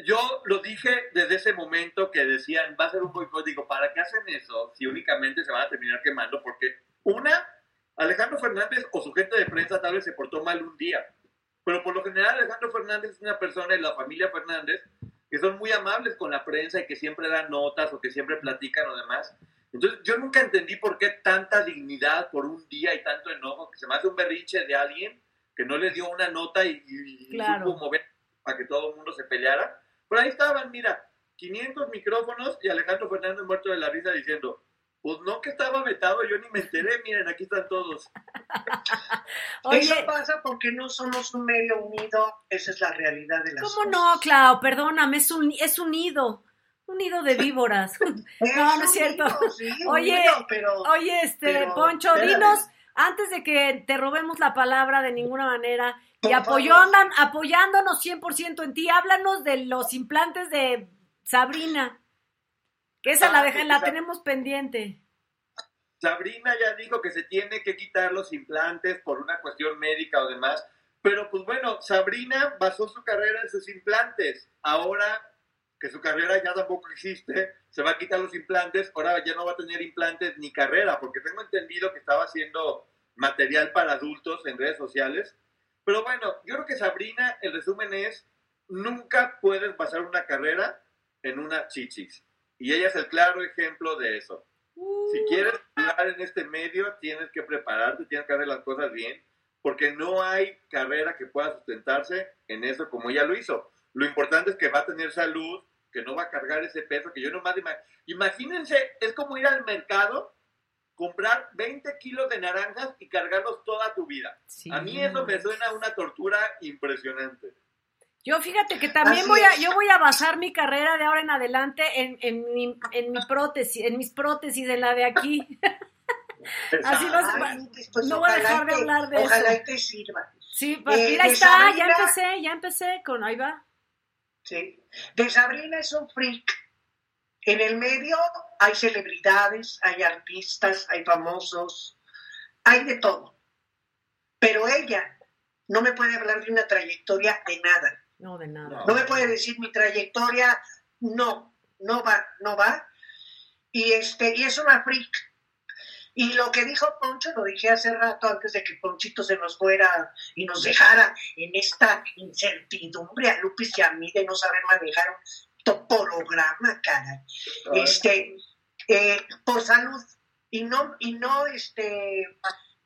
yo lo dije desde ese momento que decían, va a ser un boicot, digo, ¿para qué hacen eso si únicamente se van a terminar quemando? Porque una, Alejandro Fernández o su gente de prensa tal vez se portó mal un día, pero por lo general Alejandro Fernández es una persona y la familia Fernández que son muy amables con la prensa y que siempre dan notas o que siempre platican o demás. Entonces, yo nunca entendí por qué tanta dignidad por un día y tanto enojo, que se me hace un berrinche de alguien que no le dio una nota y, y Claro. supo mover para que todo el mundo se peleara. Por ahí estaban, mira, 500 micrófonos y Alejandro Fernández muerto de la risa diciendo, pues no que estaba vetado, yo ni me enteré, miren, aquí están todos. Eso pasa porque no somos un medio unido, esa es la realidad de las ¿Cómo cosas. no, Clau? Perdóname, es un, es un nido. Un nido de víboras. no, no es cierto. sí, oye, pero- oye, este, pero, Poncho, espérame. dinos, antes de que te robemos la palabra de ninguna manera, y andan, apoyándonos 100% en ti, háblanos de los implantes de Sabrina. Que esa Ah, la, deja- la tenemos pendiente. Sabrina ya dijo que se tiene que quitar los implantes por una cuestión médica o demás, pero pues bueno, Sabrina basó su carrera en sus implantes. Ahora que su carrera ya tampoco existe, se va a quitar los implantes, ahora ya no va a tener implantes ni carrera, porque tengo entendido que estaba haciendo material para adultos en redes sociales. Pero bueno, yo creo que Sabrina, el resumen es, nunca puedes basar una carrera en una chichis. Y ella es el claro ejemplo de eso. Si quieres hablar en este medio, tienes que prepararte, tienes que hacer las cosas bien, porque no hay carrera que pueda sustentarse en eso como ella lo hizo. Lo importante es que va a tener salud, que no va a cargar ese peso, que yo nomás... ima- Imagínense, es como ir al mercado, comprar 20 kilos de naranjas y cargarlos toda tu vida. Sí. A mí eso me suena a una tortura impresionante. Yo fíjate que también Así voy a, es. yo voy a basar mi carrera de ahora en adelante en, en, mi, en mi prótesis, en mis prótesis, en la de aquí. Así no se va- Ay, pues, no voy a ojalá dejar de hablar de Ojalá eso. y te sirva. Sí, pues Eh, mira, ahí de está, ya empecé, ya empecé con, ahí va. Sí. De Sabrina es un freak. En el medio hay celebridades, hay artistas, hay famosos, hay de todo. Pero ella no me puede hablar de una trayectoria de nada. No, de nada. No me puede decir mi trayectoria, no, no va, no va. Y este, y es una freak. Y lo que dijo Poncho, lo dije hace rato antes de que Ponchito se nos fuera y nos dejara en esta incertidumbre a Lupis y a mí de no saber manejar un topograma, cara. Este, eh, por salud y no, y no este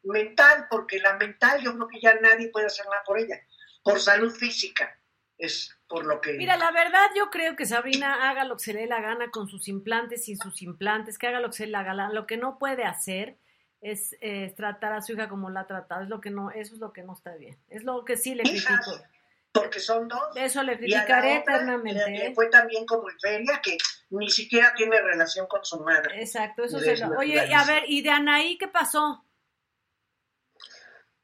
mental, porque la mental yo creo que ya nadie puede hacer nada por ella. Por salud física es por lo que Mira, la verdad yo creo que Sabrina haga lo que se le dé la gana con sus implantes, sin sus implantes, que haga lo que se le haga la Lo que no puede hacer es eh, tratar a su hija como la ha tratado. Es lo que no, eso es lo que no está bien. Es lo que sí le Hijas, critico. porque son dos. Eso le Y a la criticaré otra eternamente. le- le ¿eh? fue también como en feria que ni siquiera tiene relación con su madre. Exacto, eso se lo... Oye, a ver, ¿y de Anaí qué pasó?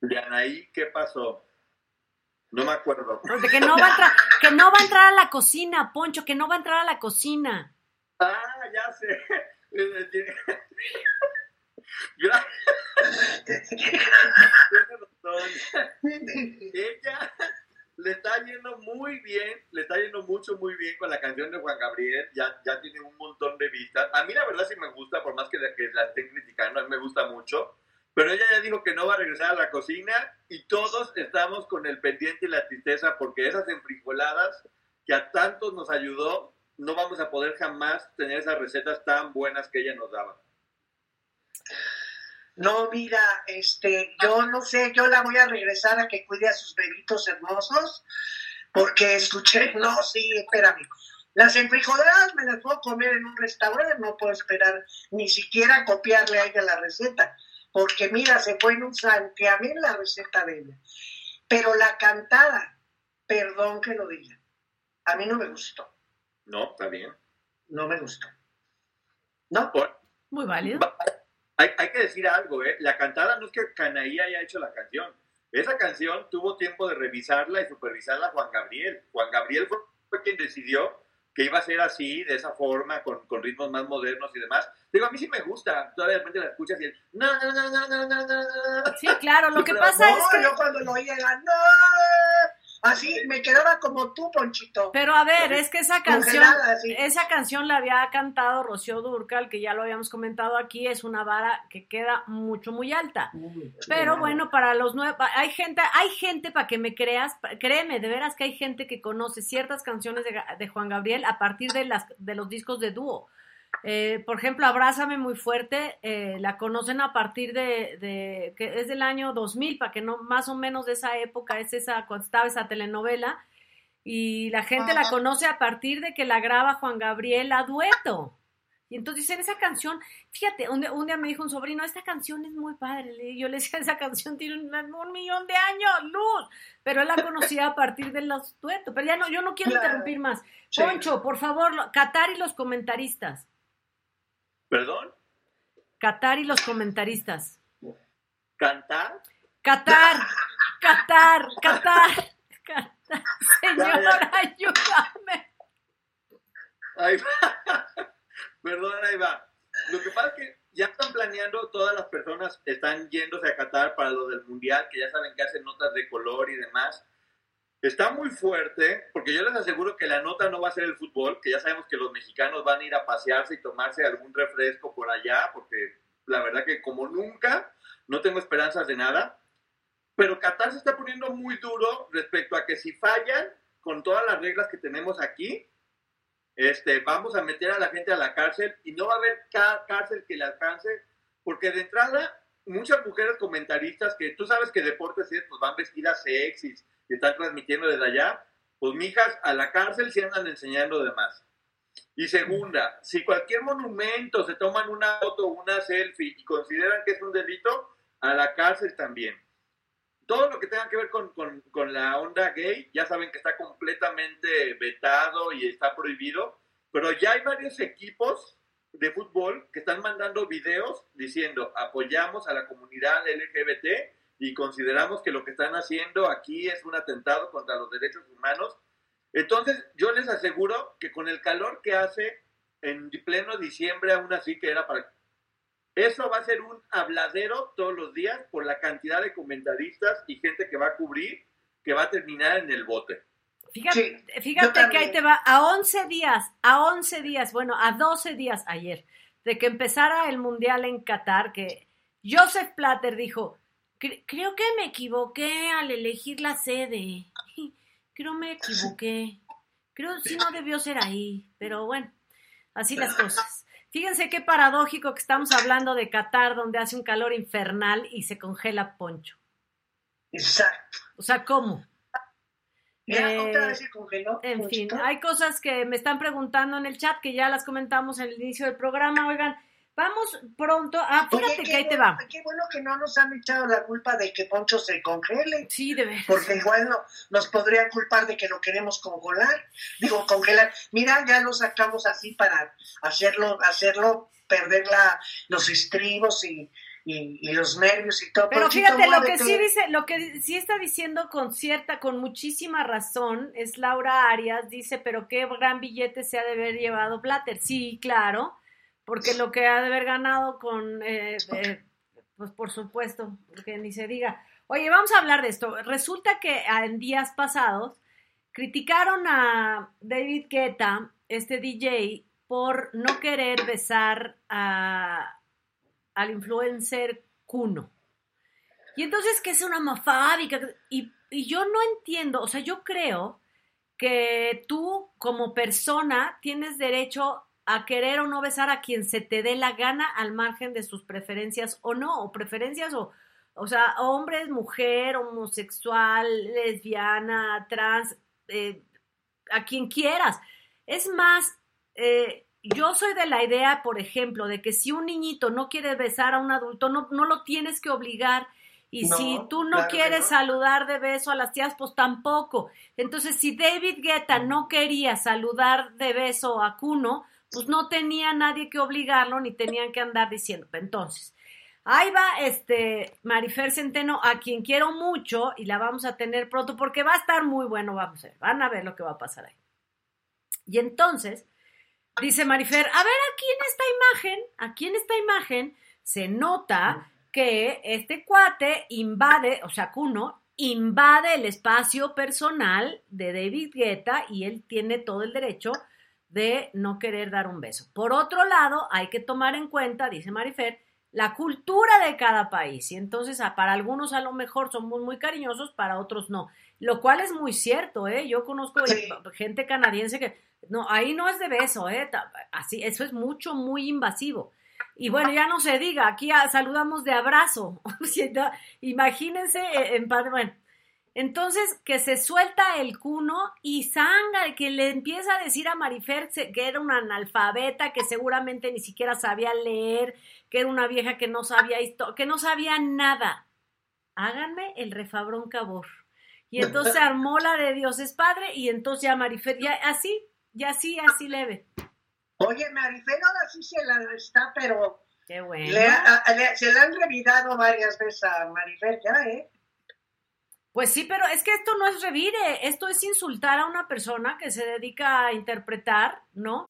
De Anaí, ¿qué pasó? No me acuerdo. Que no va a entrar, que no va a entrar a la cocina, Poncho, que no va a entrar a la cocina. Ah, ya sé. Ella le está yendo muy bien, le está yendo mucho, muy bien con la canción de Juan Gabriel. Ya, ya tiene un montón de vistas. A mí la verdad sí me gusta, por más que la, que la estén criticando, a mí me gusta mucho. Pero ella ya dijo que no va a regresar a la cocina y todos estamos con el pendiente y la tristeza porque esas enfrijoladas que a tantos nos ayudó, no vamos a poder jamás tener esas recetas tan buenas que ella nos daba. No, mira, este, yo no sé, yo la voy a regresar a que cuide a sus bebitos hermosos, porque escuché, no, sí, espérame. Las enfrijoladas me las puedo comer en un restaurante, no puedo esperar ni siquiera copiarle a ella la receta, porque mira, se fue en un santiamén la receta de ella. Pero la cantada, perdón que lo diga, a mí no me gustó, No, está bien. no me gustó. ¿No? Muy válido. Hay que decir algo, ¿eh? La cantada no es que Canaí haya hecho la canción. Esa canción tuvo tiempo de revisarla y supervisarla Juan Gabriel. Juan Gabriel fue, fue quien decidió que iba a ser así, de esa forma, con, con ritmos más modernos y demás. Digo, a mí sí me gusta. Todavía de repente la escuchas y el... Sí, claro, lo que pasa No, es que... yo cuando lo oía era, no, así me quedaba como tú, Ponchito. Pero a ver, es que esa canción, sí. esa canción la había cantado Rocío Durcal, que ya lo habíamos comentado aquí, es una vara que queda mucho, muy alta. Pero bueno, para los nuevos, hay gente, hay gente para que me creas, créeme, de veras que hay gente que conoce ciertas canciones de, de Juan Gabriel a partir de las de los discos de dúo. Eh, por ejemplo, Abrázame muy fuerte, eh, la conocen a partir de, de- que es del año 2000, para que no, más o menos de esa época, es esa, cuando estaba esa telenovela. Y la gente la conoce a partir de que la graba Juan Gabriel a dueto. Y entonces en esa canción, fíjate, un día, un día me dijo un sobrino, esta canción es muy padre. Yo le decía, esa canción tiene un, un millón de años, luz. Pero él la conocía a partir de los duetos. Pero ya no, yo no quiero interrumpir más. Poncho, por favor, Qatar y los comentaristas. ¿Perdón? Qatar y los comentaristas. ¿Cantar? Qatar, Qatar, Qatar, Qatar. Señor, ayúdame. Ahí va. Perdón, ahí va. Lo que pasa es que ya están planeando, todas las personas están yéndose a Qatar para lo del Mundial, que ya saben que hacen notas de color y demás. Está muy fuerte, porque yo les aseguro que la nota no va a ser el fútbol, que ya sabemos que los mexicanos van a ir a pasearse y tomarse algún refresco por allá, porque la verdad que como nunca, no tengo esperanzas de nada. Pero Qatar se está poniendo muy duro respecto a que si fallan con todas las reglas que tenemos aquí, este, vamos a meter a la gente a la cárcel y no va a haber ca- cárcel que le alcance, porque de entrada, muchas mujeres comentaristas que tú sabes que deportes es, pues van vestidas sexys y están transmitiendo desde allá, pues mijas, a la cárcel se andan enseñando de más. Y segunda, si cualquier monumento se toman una foto una selfie y consideran que es un delito, a la cárcel también. Todo lo que tenga que ver con, con- con la onda gay, ya saben que está completamente vetado y está prohibido, pero ya hay varios equipos de fútbol que están mandando videos diciendo apoyamos a la comunidad LGBT y consideramos que lo que están haciendo aquí es un atentado contra los derechos humanos. Entonces, yo les aseguro que con el calor que hace en pleno diciembre, aún así que era para eso va a ser un habladero todos los días por la cantidad de comentaristas y gente que va a cubrir que va a terminar en el bote. Fíjate, Sí, fíjate que ahí te va a 11 días, a 11 días, bueno, a 12 días ayer, de que empezara el Mundial en Qatar, que Joseph Platter dijo, "Cre- creo que me equivoqué al elegir la sede, creo me equivoqué, creo si no debió ser ahí, pero bueno, así las cosas. Fíjense qué paradójico que estamos hablando de Qatar, donde hace un calor infernal y se congela Poncho. Exacto. O sea, ¿cómo? Ya Eh, otra vez se congeló. En fin, hay cosas que me están preguntando en el chat que ya las comentamos en el inicio del programa. Oigan, vamos pronto. Ah, fíjate que ahí te va. Qué bueno que no nos han echado la culpa de que Poncho se congele. Sí, de veras. Porque igual no- nos podrían culpar de que lo queremos congelar. Digo, congelar. Mira, ya lo sacamos así para hacerlo, hacerlo perder la, los estribos y, y- y los nervios y todo. Pero Ponchito, fíjate, lo que sí dice, lo que sí está diciendo con cierta, con muchísima razón, es Laura Arias, dice, pero qué gran billete se ha de haber llevado Blatter. Sí, claro, porque lo que ha de haber ganado con, eh, eh, pues por supuesto, que ni se diga. Oye, vamos a hablar de esto. Resulta que ah, en días pasados criticaron a David Guetta, este DJ, por no querer besar a, al influencer Kuno. Y entonces que es una homofóbica. Y, y yo no entiendo, o sea, yo creo que tú como persona tienes derecho a querer o no besar a quien se te dé la gana al margen de sus preferencias o no, o preferencias o, o sea, hombre, mujer, homosexual, lesbiana, trans, eh, a quien quieras. Es más, eh, yo soy de la idea, por ejemplo, de que si un niñito no quiere besar a un adulto, no, no lo tienes que obligar. Y No, si tú no claro quieres no. saludar de beso a las tías, pues tampoco. Entonces, si David Guetta no quería saludar de beso a Kuno, pues no tenía nadie que obligarlo, ni tenían que andar diciendo. Entonces, ahí va este Marifer Centeno, a quien quiero mucho, y la vamos a tener pronto, porque va a estar muy bueno, vamos a ver, van a ver lo que va a pasar ahí. Y entonces, dice Marifer, a ver, aquí en esta imagen, aquí en esta imagen, se nota que este cuate invade, o sea, Kuno, invade el espacio personal de David Guetta y él tiene todo el derecho de no querer dar un beso. Por otro lado, hay que tomar en cuenta, dice Marifer, la cultura de cada país. Y entonces, a- para algunos a lo mejor somos muy cariñosos, para otros no. Lo cual es muy cierto, ¿eh? Yo conozco Sí. gente canadiense que, no, ahí no es de beso, ¿eh? Así, eso es mucho, muy invasivo. Y bueno, ya no se diga, aquí saludamos de abrazo. Imagínense, eh, en bueno. Entonces, que se suelta el cuno y Sanga, que le empieza a decir a Marifer que era una analfabeta, que seguramente ni siquiera sabía leer, que era una vieja que no sabía que no sabía nada. Háganme el refabrón cabor. Y entonces armó la de Dios es Padre y entonces ya Marifer, ya así, ya así, así leve. Oye, Marifer ahora sí se la está, pero Qué bueno. se le han revirado varias veces a Marifer ya, ¿eh? Pues sí, pero es que esto no es revire, esto es insultar a una persona que se dedica a interpretar, ¿no?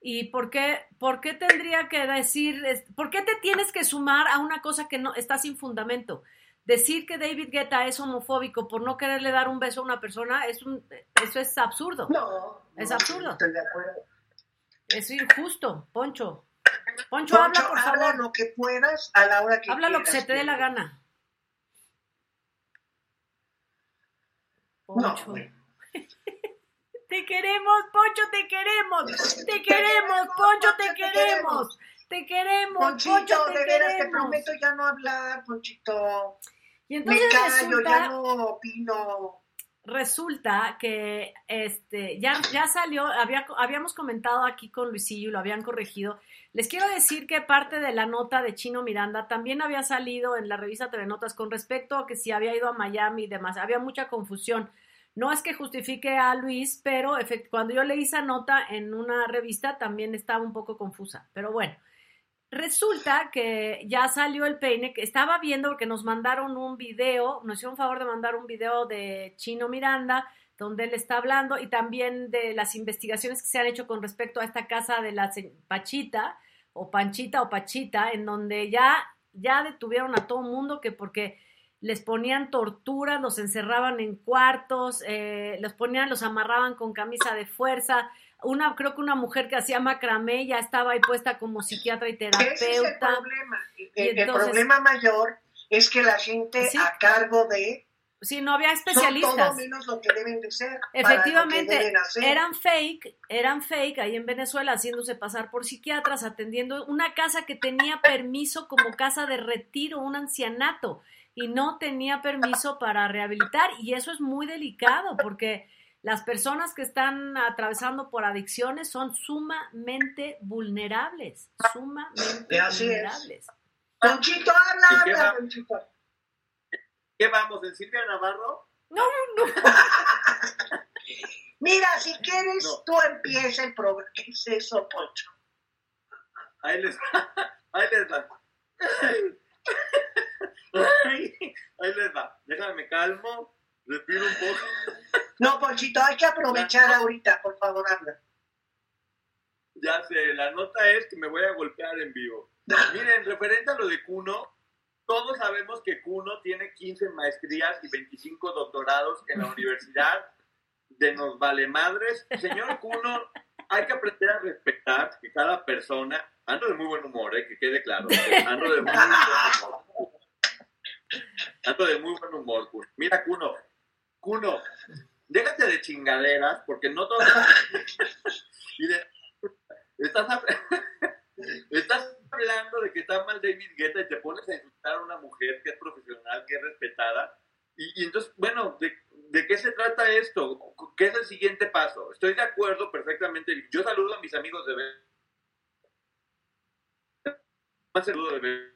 ¿Y por qué, por qué tendría que decir, por qué te tienes que sumar a una cosa que no está sin fundamento? Decir que David Guetta es homofóbico por no quererle dar un beso a una persona, es un, eso es absurdo. No, es absurdo. Estoy de acuerdo. Es injusto, Poncho. Poncho, habla, por habla favor. lo que puedas a la hora que Habla lo que se te dé la gana. No, Poncho. bueno. Te queremos, Poncho, te queremos. Te queremos, Poncho, te queremos. Te queremos, Ponchito, Poncho, te de veras te prometo ya no hablar, Ponchito. Y Me entonces callo, resulta, ya no opino. resulta que este ya, ya salió, había, habíamos comentado aquí con Luisillo, lo habían corregido. Les quiero decir que parte de la nota de Chino Miranda también había salido en la revista TV Notas con respecto a que si había ido a Miami y demás. Había mucha confusión. No es que justifique a Luis, pero cuando yo leí esa nota en una revista también estaba un poco confusa. Pero bueno, resulta que ya salió el peine, que estaba viendo porque nos mandaron un video, nos hicieron favor de mandar un video de Chino Miranda, donde él está hablando, y también de las investigaciones que se han hecho con respecto a esta casa de la Pachita, o Panchita o Pachita, en donde ya, ya detuvieron a todo mundo que porque les ponían torturas, los encerraban en cuartos, eh, los ponían, los amarraban con camisa de fuerza. Una, creo que una mujer que hacía macramé ya estaba ahí puesta como psiquiatra y Ese es el terapeuta. problema. Y El, problema mayor es que la gente Sí. a cargo de Sí, no había son especialistas. todo menos lo que deben de ser. Efectivamente, deben hacer. eran fake, eran fake ahí en Venezuela haciéndose pasar por psiquiatras, atendiendo una casa que tenía permiso como casa de retiro, un ancianato, y no tenía permiso para rehabilitar, y eso es muy delicado porque las personas que están atravesando por adicciones son sumamente vulnerables, sumamente Así es. vulnerables. Ponchito, habla, ¿Y qué habla, va? ¿Qué vamos, en Silvia Navarro? No, no, Mira, si quieres, No. tú empieza el programa. ¿Qué es eso, Poncho? Ahí les va. Ahí les va. Ahí, ahí les va. Déjame me calmo, respiro un poco. No, Ponchito, hay que aprovechar ahorita, por favor, habla. Ya sé, la nota es que me voy a golpear en vivo. Miren, referente a lo de Cuno, todos sabemos que Cuno tiene 15 maestrías y 25 doctorados en la Universidad de Nos Vale Madres. Señor Cuno, hay que aprender a respetar que cada persona, ando de muy buen humor, eh, que quede claro, ando de muy buen humor. Ando de muy buen humor, Cuno. Mira, Cuno, Cuno, déjate de chingaderas, porque no de- estás, hab- estás hablando de que está mal David Guetta y te pones a insultar a una mujer que es profesional, que es respetada. Y, entonces, bueno, ¿de, qué se trata esto? ¿Qué es el siguiente paso? Estoy de acuerdo perfectamente. Yo saludo a mis amigos de Más saludo de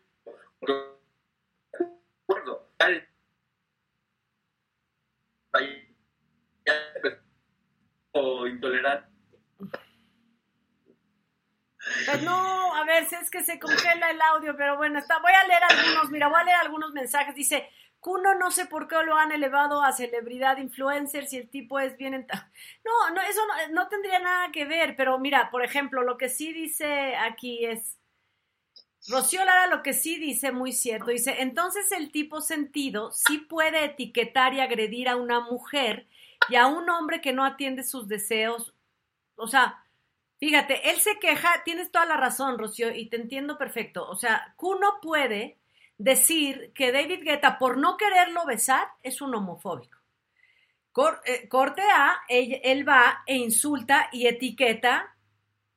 O intolerante. Pues no, a ver, es que se congela el audio, pero bueno, está, voy a leer algunos, mira, voy a leer algunos mensajes. Dice, Kuno no sé por qué lo han elevado a celebridad influencer si el tipo es bien... No, no, eso no tendría nada que ver, pero mira, por ejemplo, lo que sí dice aquí es... Rocío Lara lo que sí dice muy cierto, dice, entonces el tipo sentido sí puede etiquetar y agredir a una mujer y a un hombre que no atiende sus deseos. O sea, fíjate, él se queja, tienes toda la razón, Rocío, y te entiendo perfecto. O sea, Kuno puede decir que David Guetta, por no quererlo besar, es un homofóbico. Eh, corte A, él va e insulta y etiqueta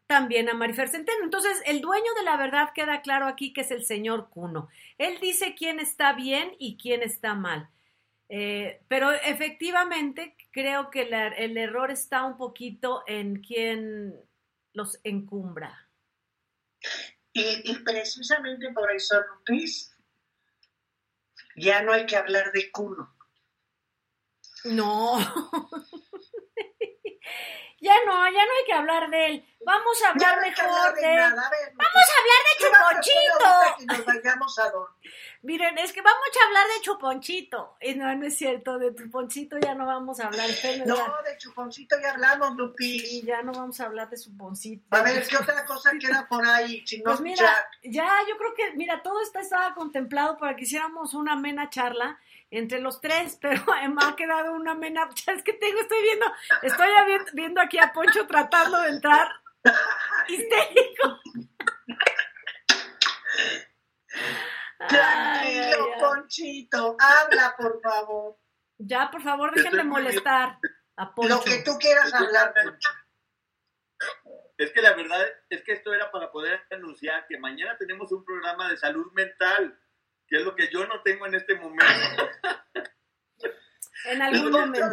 también a Marifer Centeno. Entonces, el dueño de la verdad queda claro aquí que es el señor Cuno. Él dice quién está bien y quién está mal. Eh, pero efectivamente creo que el error está un poquito en quién los encumbra. Y, precisamente por eso, Lupis, ya no hay que hablar de culo. No. Ya no, ya no hay que hablar de él. Vamos a hablar mejor de. vamos a hablar de Chuponchito. nos vayamos a Miren, es que vamos a hablar de Chuponchito. Y no, no es cierto, de Chuponchito ya no vamos a hablar. no, de Chuponcito ya hablamos, Lupi. Y ya no vamos a hablar de Chuponcito. A ver, ¿qué otra cosa queda por ahí? pues mira, ya. yo creo que, mira, todo esto estaba contemplado para que hiciéramos una amena charla entre los tres, pero me ha quedado una mena, es que tengo, estoy viendo, estoy viendo aquí a Poncho tratando de entrar. Histérico. Tranquilo, Ponchito, habla por favor. Ya, por favor, dejen de molestar a Poncho. Lo que tú quieras hablar, Es que la verdad es que esto era para poder anunciar que mañana tenemos un programa de salud mental que es lo que yo no tengo en este momento. en algún momento.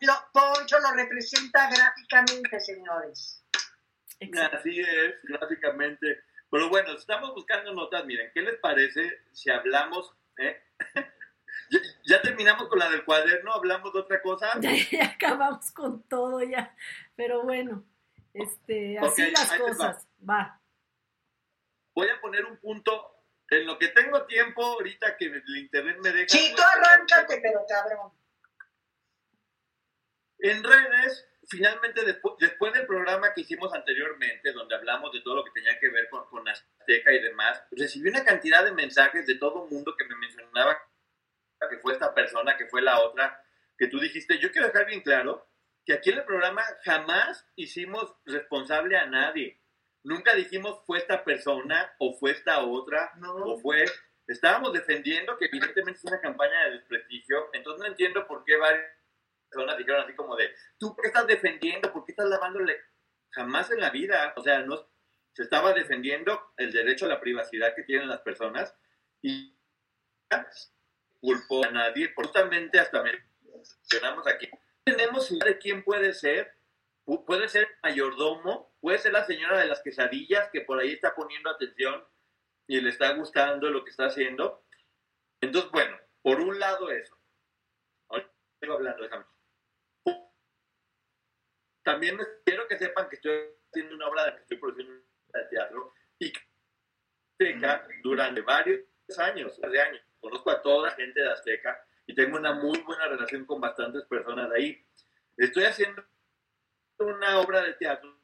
Lo, Poncho lo representa gráficamente, señores. Así es, gráficamente. Pero bueno, estamos buscando notas. Miren, ¿qué les parece si hablamos? Eh? ya, terminamos con la del cuaderno, hablamos de otra cosa. Ya, acabamos con todo ya. Pero bueno, este, así las cosas. Va. Voy a poner un punto en lo que tengo tiempo, ahorita que el internet me deja. Chito, arráncate, pero cabrón. En redes, finalmente, después, después del programa que hicimos anteriormente, donde hablamos de todo lo que tenía que ver con, con Azteca y demás, recibí una cantidad de mensajes de todo el mundo que me mencionaba que fue esta persona, que fue la otra, que tú dijiste. Yo quiero dejar bien claro que aquí en el programa jamás hicimos responsable a nadie Nunca dijimos fue esta persona o fue esta otra o fue... Estábamos defendiendo que evidentemente es una campaña de desprestigio, entonces no entiendo por qué varias personas dijeron así como de, ¿tú qué estás defendiendo? ¿Por qué estás lavándole? Jamás en la vida, o sea, no, se estaba defendiendo el derecho a la privacidad que tienen las personas y culpó a nadie, justamente hasta mencionamos aquí. Tenemos idea de quién puede ser, puede ser mayordomo, puede ser la señora de las quesadillas que por ahí está poniendo atención y le está gustando lo que está haciendo. Entonces, bueno, por un lado eso. Ahora estoy hablando de También quiero que sepan que estoy haciendo una obra de estoy produciendo de teatro y Azteca durante varios años, de años. Conozco a toda la gente de Azteca y tengo una muy buena relación con bastantes personas de ahí. Estoy haciendo una obra de teatro.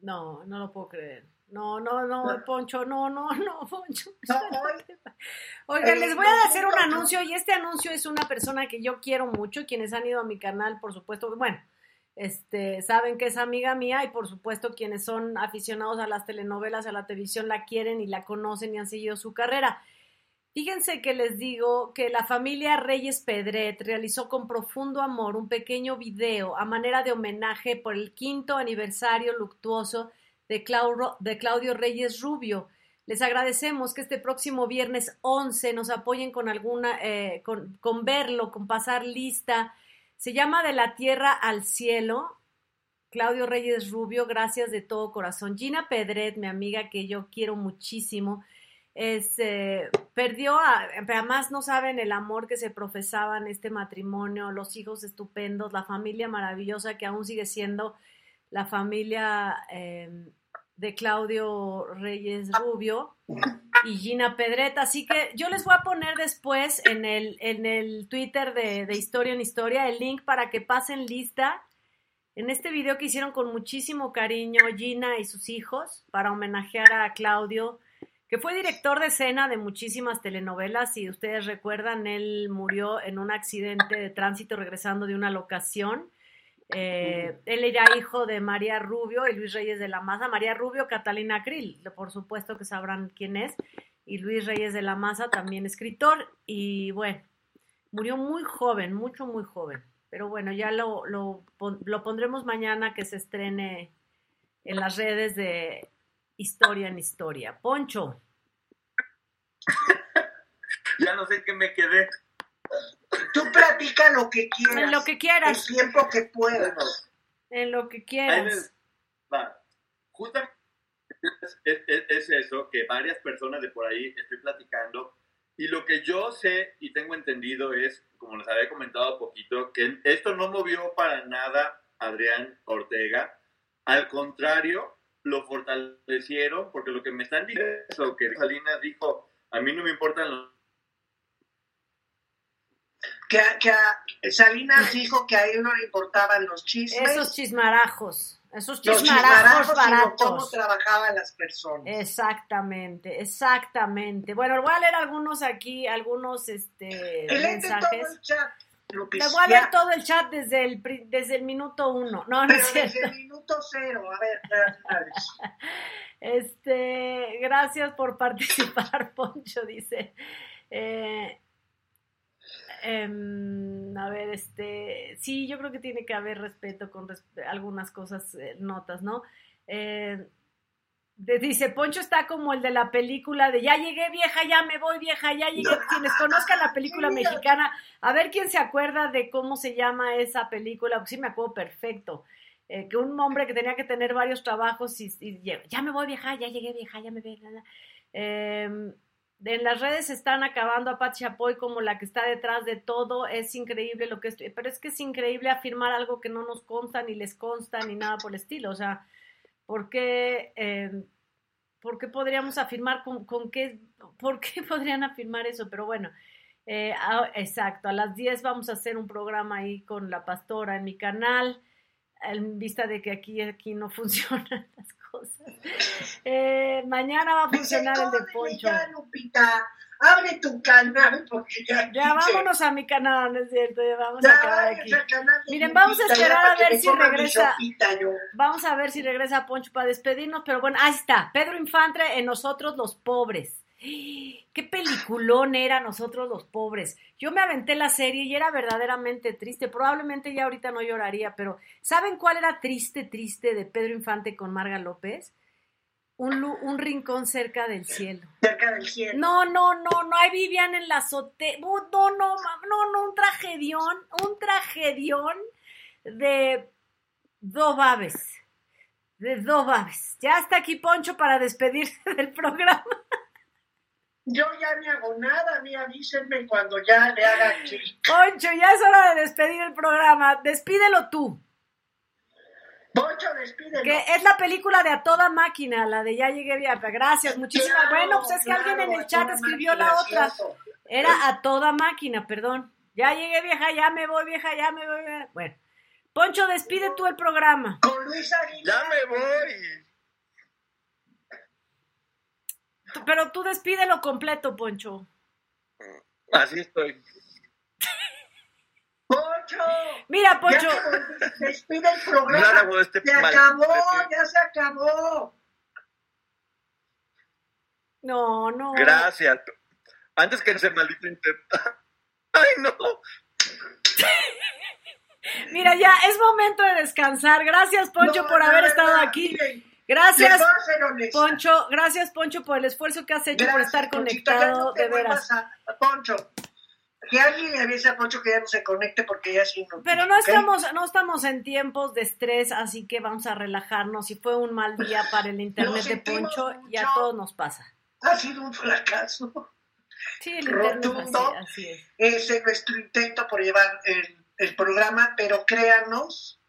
No, no lo puedo creer. No, no, no, Poncho, no, no, no, Poncho. Oigan, les voy a hacer un anuncio y este anuncio es una persona que yo quiero mucho, quienes han ido a mi canal, por supuesto, bueno, este, saben que es amiga mía y por supuesto quienes son aficionados a las telenovelas, a la televisión, la quieren y la conocen y han seguido su carrera. Fíjense que les digo que la familia Reyes Pedret realizó con profundo amor un pequeño video a manera de homenaje por el quinto aniversario luctuoso de, Claudio Reyes Rubio. Les agradecemos que este próximo viernes 11 nos apoyen con alguna, eh, con, con verlo, con pasar lista. Se llama De la Tierra al Cielo. Claudio Reyes Rubio, gracias de todo corazón. Gina Pedret, mi amiga que yo quiero muchísimo este, perdió, a, además no saben el amor que se profesaba en este matrimonio, los hijos estupendos, la familia maravillosa que aún sigue siendo la familia eh, de Claudio Reyes Rubio y Gina Pedreta. Así que yo les voy a poner después en el, en el Twitter de, de Historia en Historia el link para que pasen lista en este video que hicieron con muchísimo cariño Gina y sus hijos para homenajear a Claudio que fue director de escena de muchísimas telenovelas. Si ustedes recuerdan, él murió en un accidente de tránsito regresando de una locación. Eh, él era hijo de María Rubio y Luis Reyes de la Maza. María Rubio, Catalina Krill, por supuesto que sabrán quién es. Y Luis Reyes de la Maza, también escritor. Y bueno, murió muy joven, mucho, muy joven. Pero bueno, ya lo, lo, lo pondremos mañana que se estrene en las redes de historia en historia. Poncho. ya no sé qué me quedé. Tú platica lo que quieras. En lo que quieras. El tiempo que puedas. En lo que quieras. Va. Justamente es, es, es, eso, que varias personas de por ahí estoy platicando. Y lo que yo sé y tengo entendido es, como les había comentado poquito, que esto no movió para nada a Adrián Ortega. Al contrario, lo fortalecieron, porque lo que me están diciendo es lo que Salinas dijo, a mí no me importan los... Que, que Salinas dijo que a él no le importaban los chismes. Esos chismarajos, esos los chismarajos, baratos. cómo trabajaban las personas. Exactamente, exactamente. Bueno, voy a leer algunos aquí, algunos este, Léete todo mensajes. el chat, Te voy a leer todo el chat desde el, desde el minuto uno. No, no Pero es desde el minuto cero, a ver, sabes. Este, gracias por participar, Poncho, dice. Eh, em, a ver, este, sí, yo creo que tiene que haber respeto con resp- algunas cosas, eh, notas, ¿no? Eh, dice, Poncho está como el de la película de ya llegué vieja, ya me voy vieja, ya llegué. Quienes conozcan la película mexicana, a ver quién se acuerda de cómo se llama esa película, pues sí me acuerdo perfecto. Eh, que un hombre que tenía que tener varios trabajos y, y ya- me voy vieja, ya llegué vieja, ya me voy. Eh, en las redes están acabando a Pat Chapoy como la que está detrás de todo. Es increíble lo que estoy, pero es que es increíble afirmar algo que no nos consta, ni les consta, ni nada por el estilo. O sea, ¿por qué, eh, ¿por qué podríamos afirmar con, con qué, por qué podrían afirmar eso? Pero bueno, eh, ah, exacto, a las 10 vamos a hacer un programa ahí con la pastora en mi canal, en vista de que aquí, aquí no funcionan las cosas. Eh, mañana va a funcionar el de Poncho. Lupita, abre tu canal porque ya. Ya vámonos a mi canal, ¿no es cierto? Ya vamos Ya, a acabar aquí. Miren, vamos a esperar a ver si regresa. sopita yo. Vamos a ver si regresa Poncho para despedirnos, pero bueno, ahí está, Pedro Infante en Nosotros los Pobres. Qué peliculón era Nosotros los Pobres. Yo me aventé la serie y era verdaderamente triste. Probablemente ya ahorita no lloraría, pero ¿saben cuál era triste, triste de Pedro Infante con Marga López? Un, un rincón cerca del cielo. Cerca del cielo. No, no, no, no, ahí vivían en la azotea. No, no, no, no, un tragedión, un tragedión de dos babes. De dos babes. Ya está aquí Poncho para despedirse del programa. Yo ya no hago nada, mí avísenme cuando ya le haga clic. Poncho, ya es hora de despedir el programa. Despídelo tú. Poncho, despídelo. Que es la película de A Toda Máquina, la de Ya Llegué Vieja. Gracias, muchísimas. Claro, bueno, pues es que alguien en el chat escribió la otra. Era A Toda Máquina, perdón. Ya llegué vieja, ya me voy vieja, ya me voy. vieja. Bueno, Poncho, despide tú el programa. Con Luis Aguilar. Ya me voy. Pero tú despídelo completo, Poncho. Así estoy. Poncho. Mira, Poncho. Ya, despide el programa. No este se mal- acabó, ya se acabó. No, no. Gracias. Antes que se maldito intenta. Ay, no. Mira, ya es momento de descansar. Gracias, Poncho, No, por haber no, estado no, aquí. Gracias. Poncho. Gracias, Poncho, por el esfuerzo que has hecho por Gracias, estar Ponchito, ya conectado, no te de veras. Poncho. Que alguien le avise a Poncho que ya no se conecte porque ya sí no. Pero no estamos, no estamos en tiempos de estrés, así que vamos a relajarnos. Si fue un mal día para el internet de Poncho, y a mucho. todos nos pasa. ha sido un fracaso sí, el rotundo. Así, así es. es. nuestro intento por llevar el, el programa, pero créanos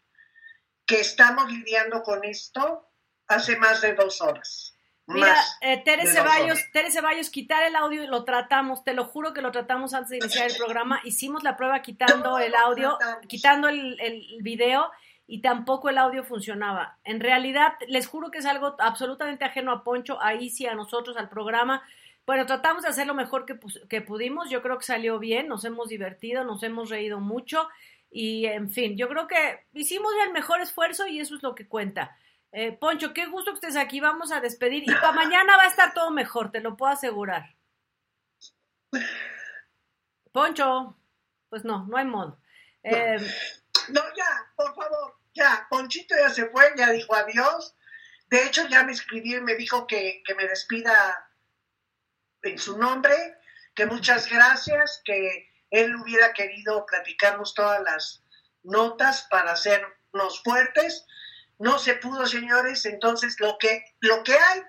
que estamos lidiando con esto hace más de dos horas. Mira, eh, Tere, Ceballos, Tere Ceballos, quitar el audio lo tratamos, te lo juro que lo tratamos antes de iniciar el programa. Hicimos la prueba quitando el audio, quitando el, el, video y tampoco el audio funcionaba. En realidad, les juro que es algo absolutamente ajeno a Poncho, ahí sí a nosotros, al programa. Bueno, tratamos de hacer lo mejor que, que pudimos. Yo creo que salió bien, nos hemos divertido, nos hemos reído mucho. Y en fin, yo creo que hicimos el mejor esfuerzo y eso es lo que cuenta. Eh, Poncho, qué gusto que estés aquí. Vamos a despedir. Y para mañana va a estar todo mejor, te lo puedo asegurar. Poncho, pues no, no hay modo. Eh, no, ya, por favor, ya. Ponchito ya se fue, ya dijo adiós. De hecho, ya me escribió y me dijo que, que me despida en su nombre, que muchas gracias, que él hubiera querido platicarnos todas las notas para hacernos fuertes no se pudo, señores, entonces lo que, lo que hay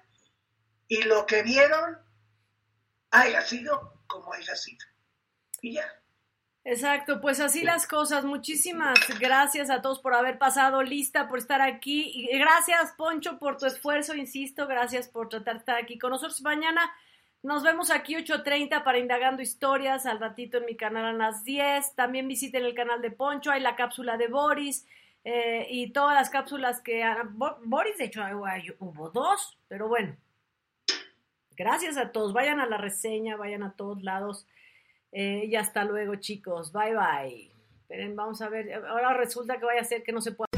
y lo que vieron haya sido como haya sido. Y ya. Exacto, pues así las cosas. Muchísimas gracias a todos por haber pasado lista, por estar aquí. Y gracias, Poncho, por tu esfuerzo, insisto. Gracias por tratar de estar aquí con nosotros. Mañana nos vemos aquí 8.30 para Indagando Historias. Al ratito en mi canal a las 10. También visiten el canal de Poncho. Hay la cápsula de Boris. Eh, y todas las cápsulas que Boris, de hecho, hubo dos, pero bueno. Gracias a todos. Vayan a la reseña, vayan a todos lados. Eh, y hasta luego, chicos. Bye bye. Esperen, vamos a ver. Ahora resulta que vaya a ser que no se puede.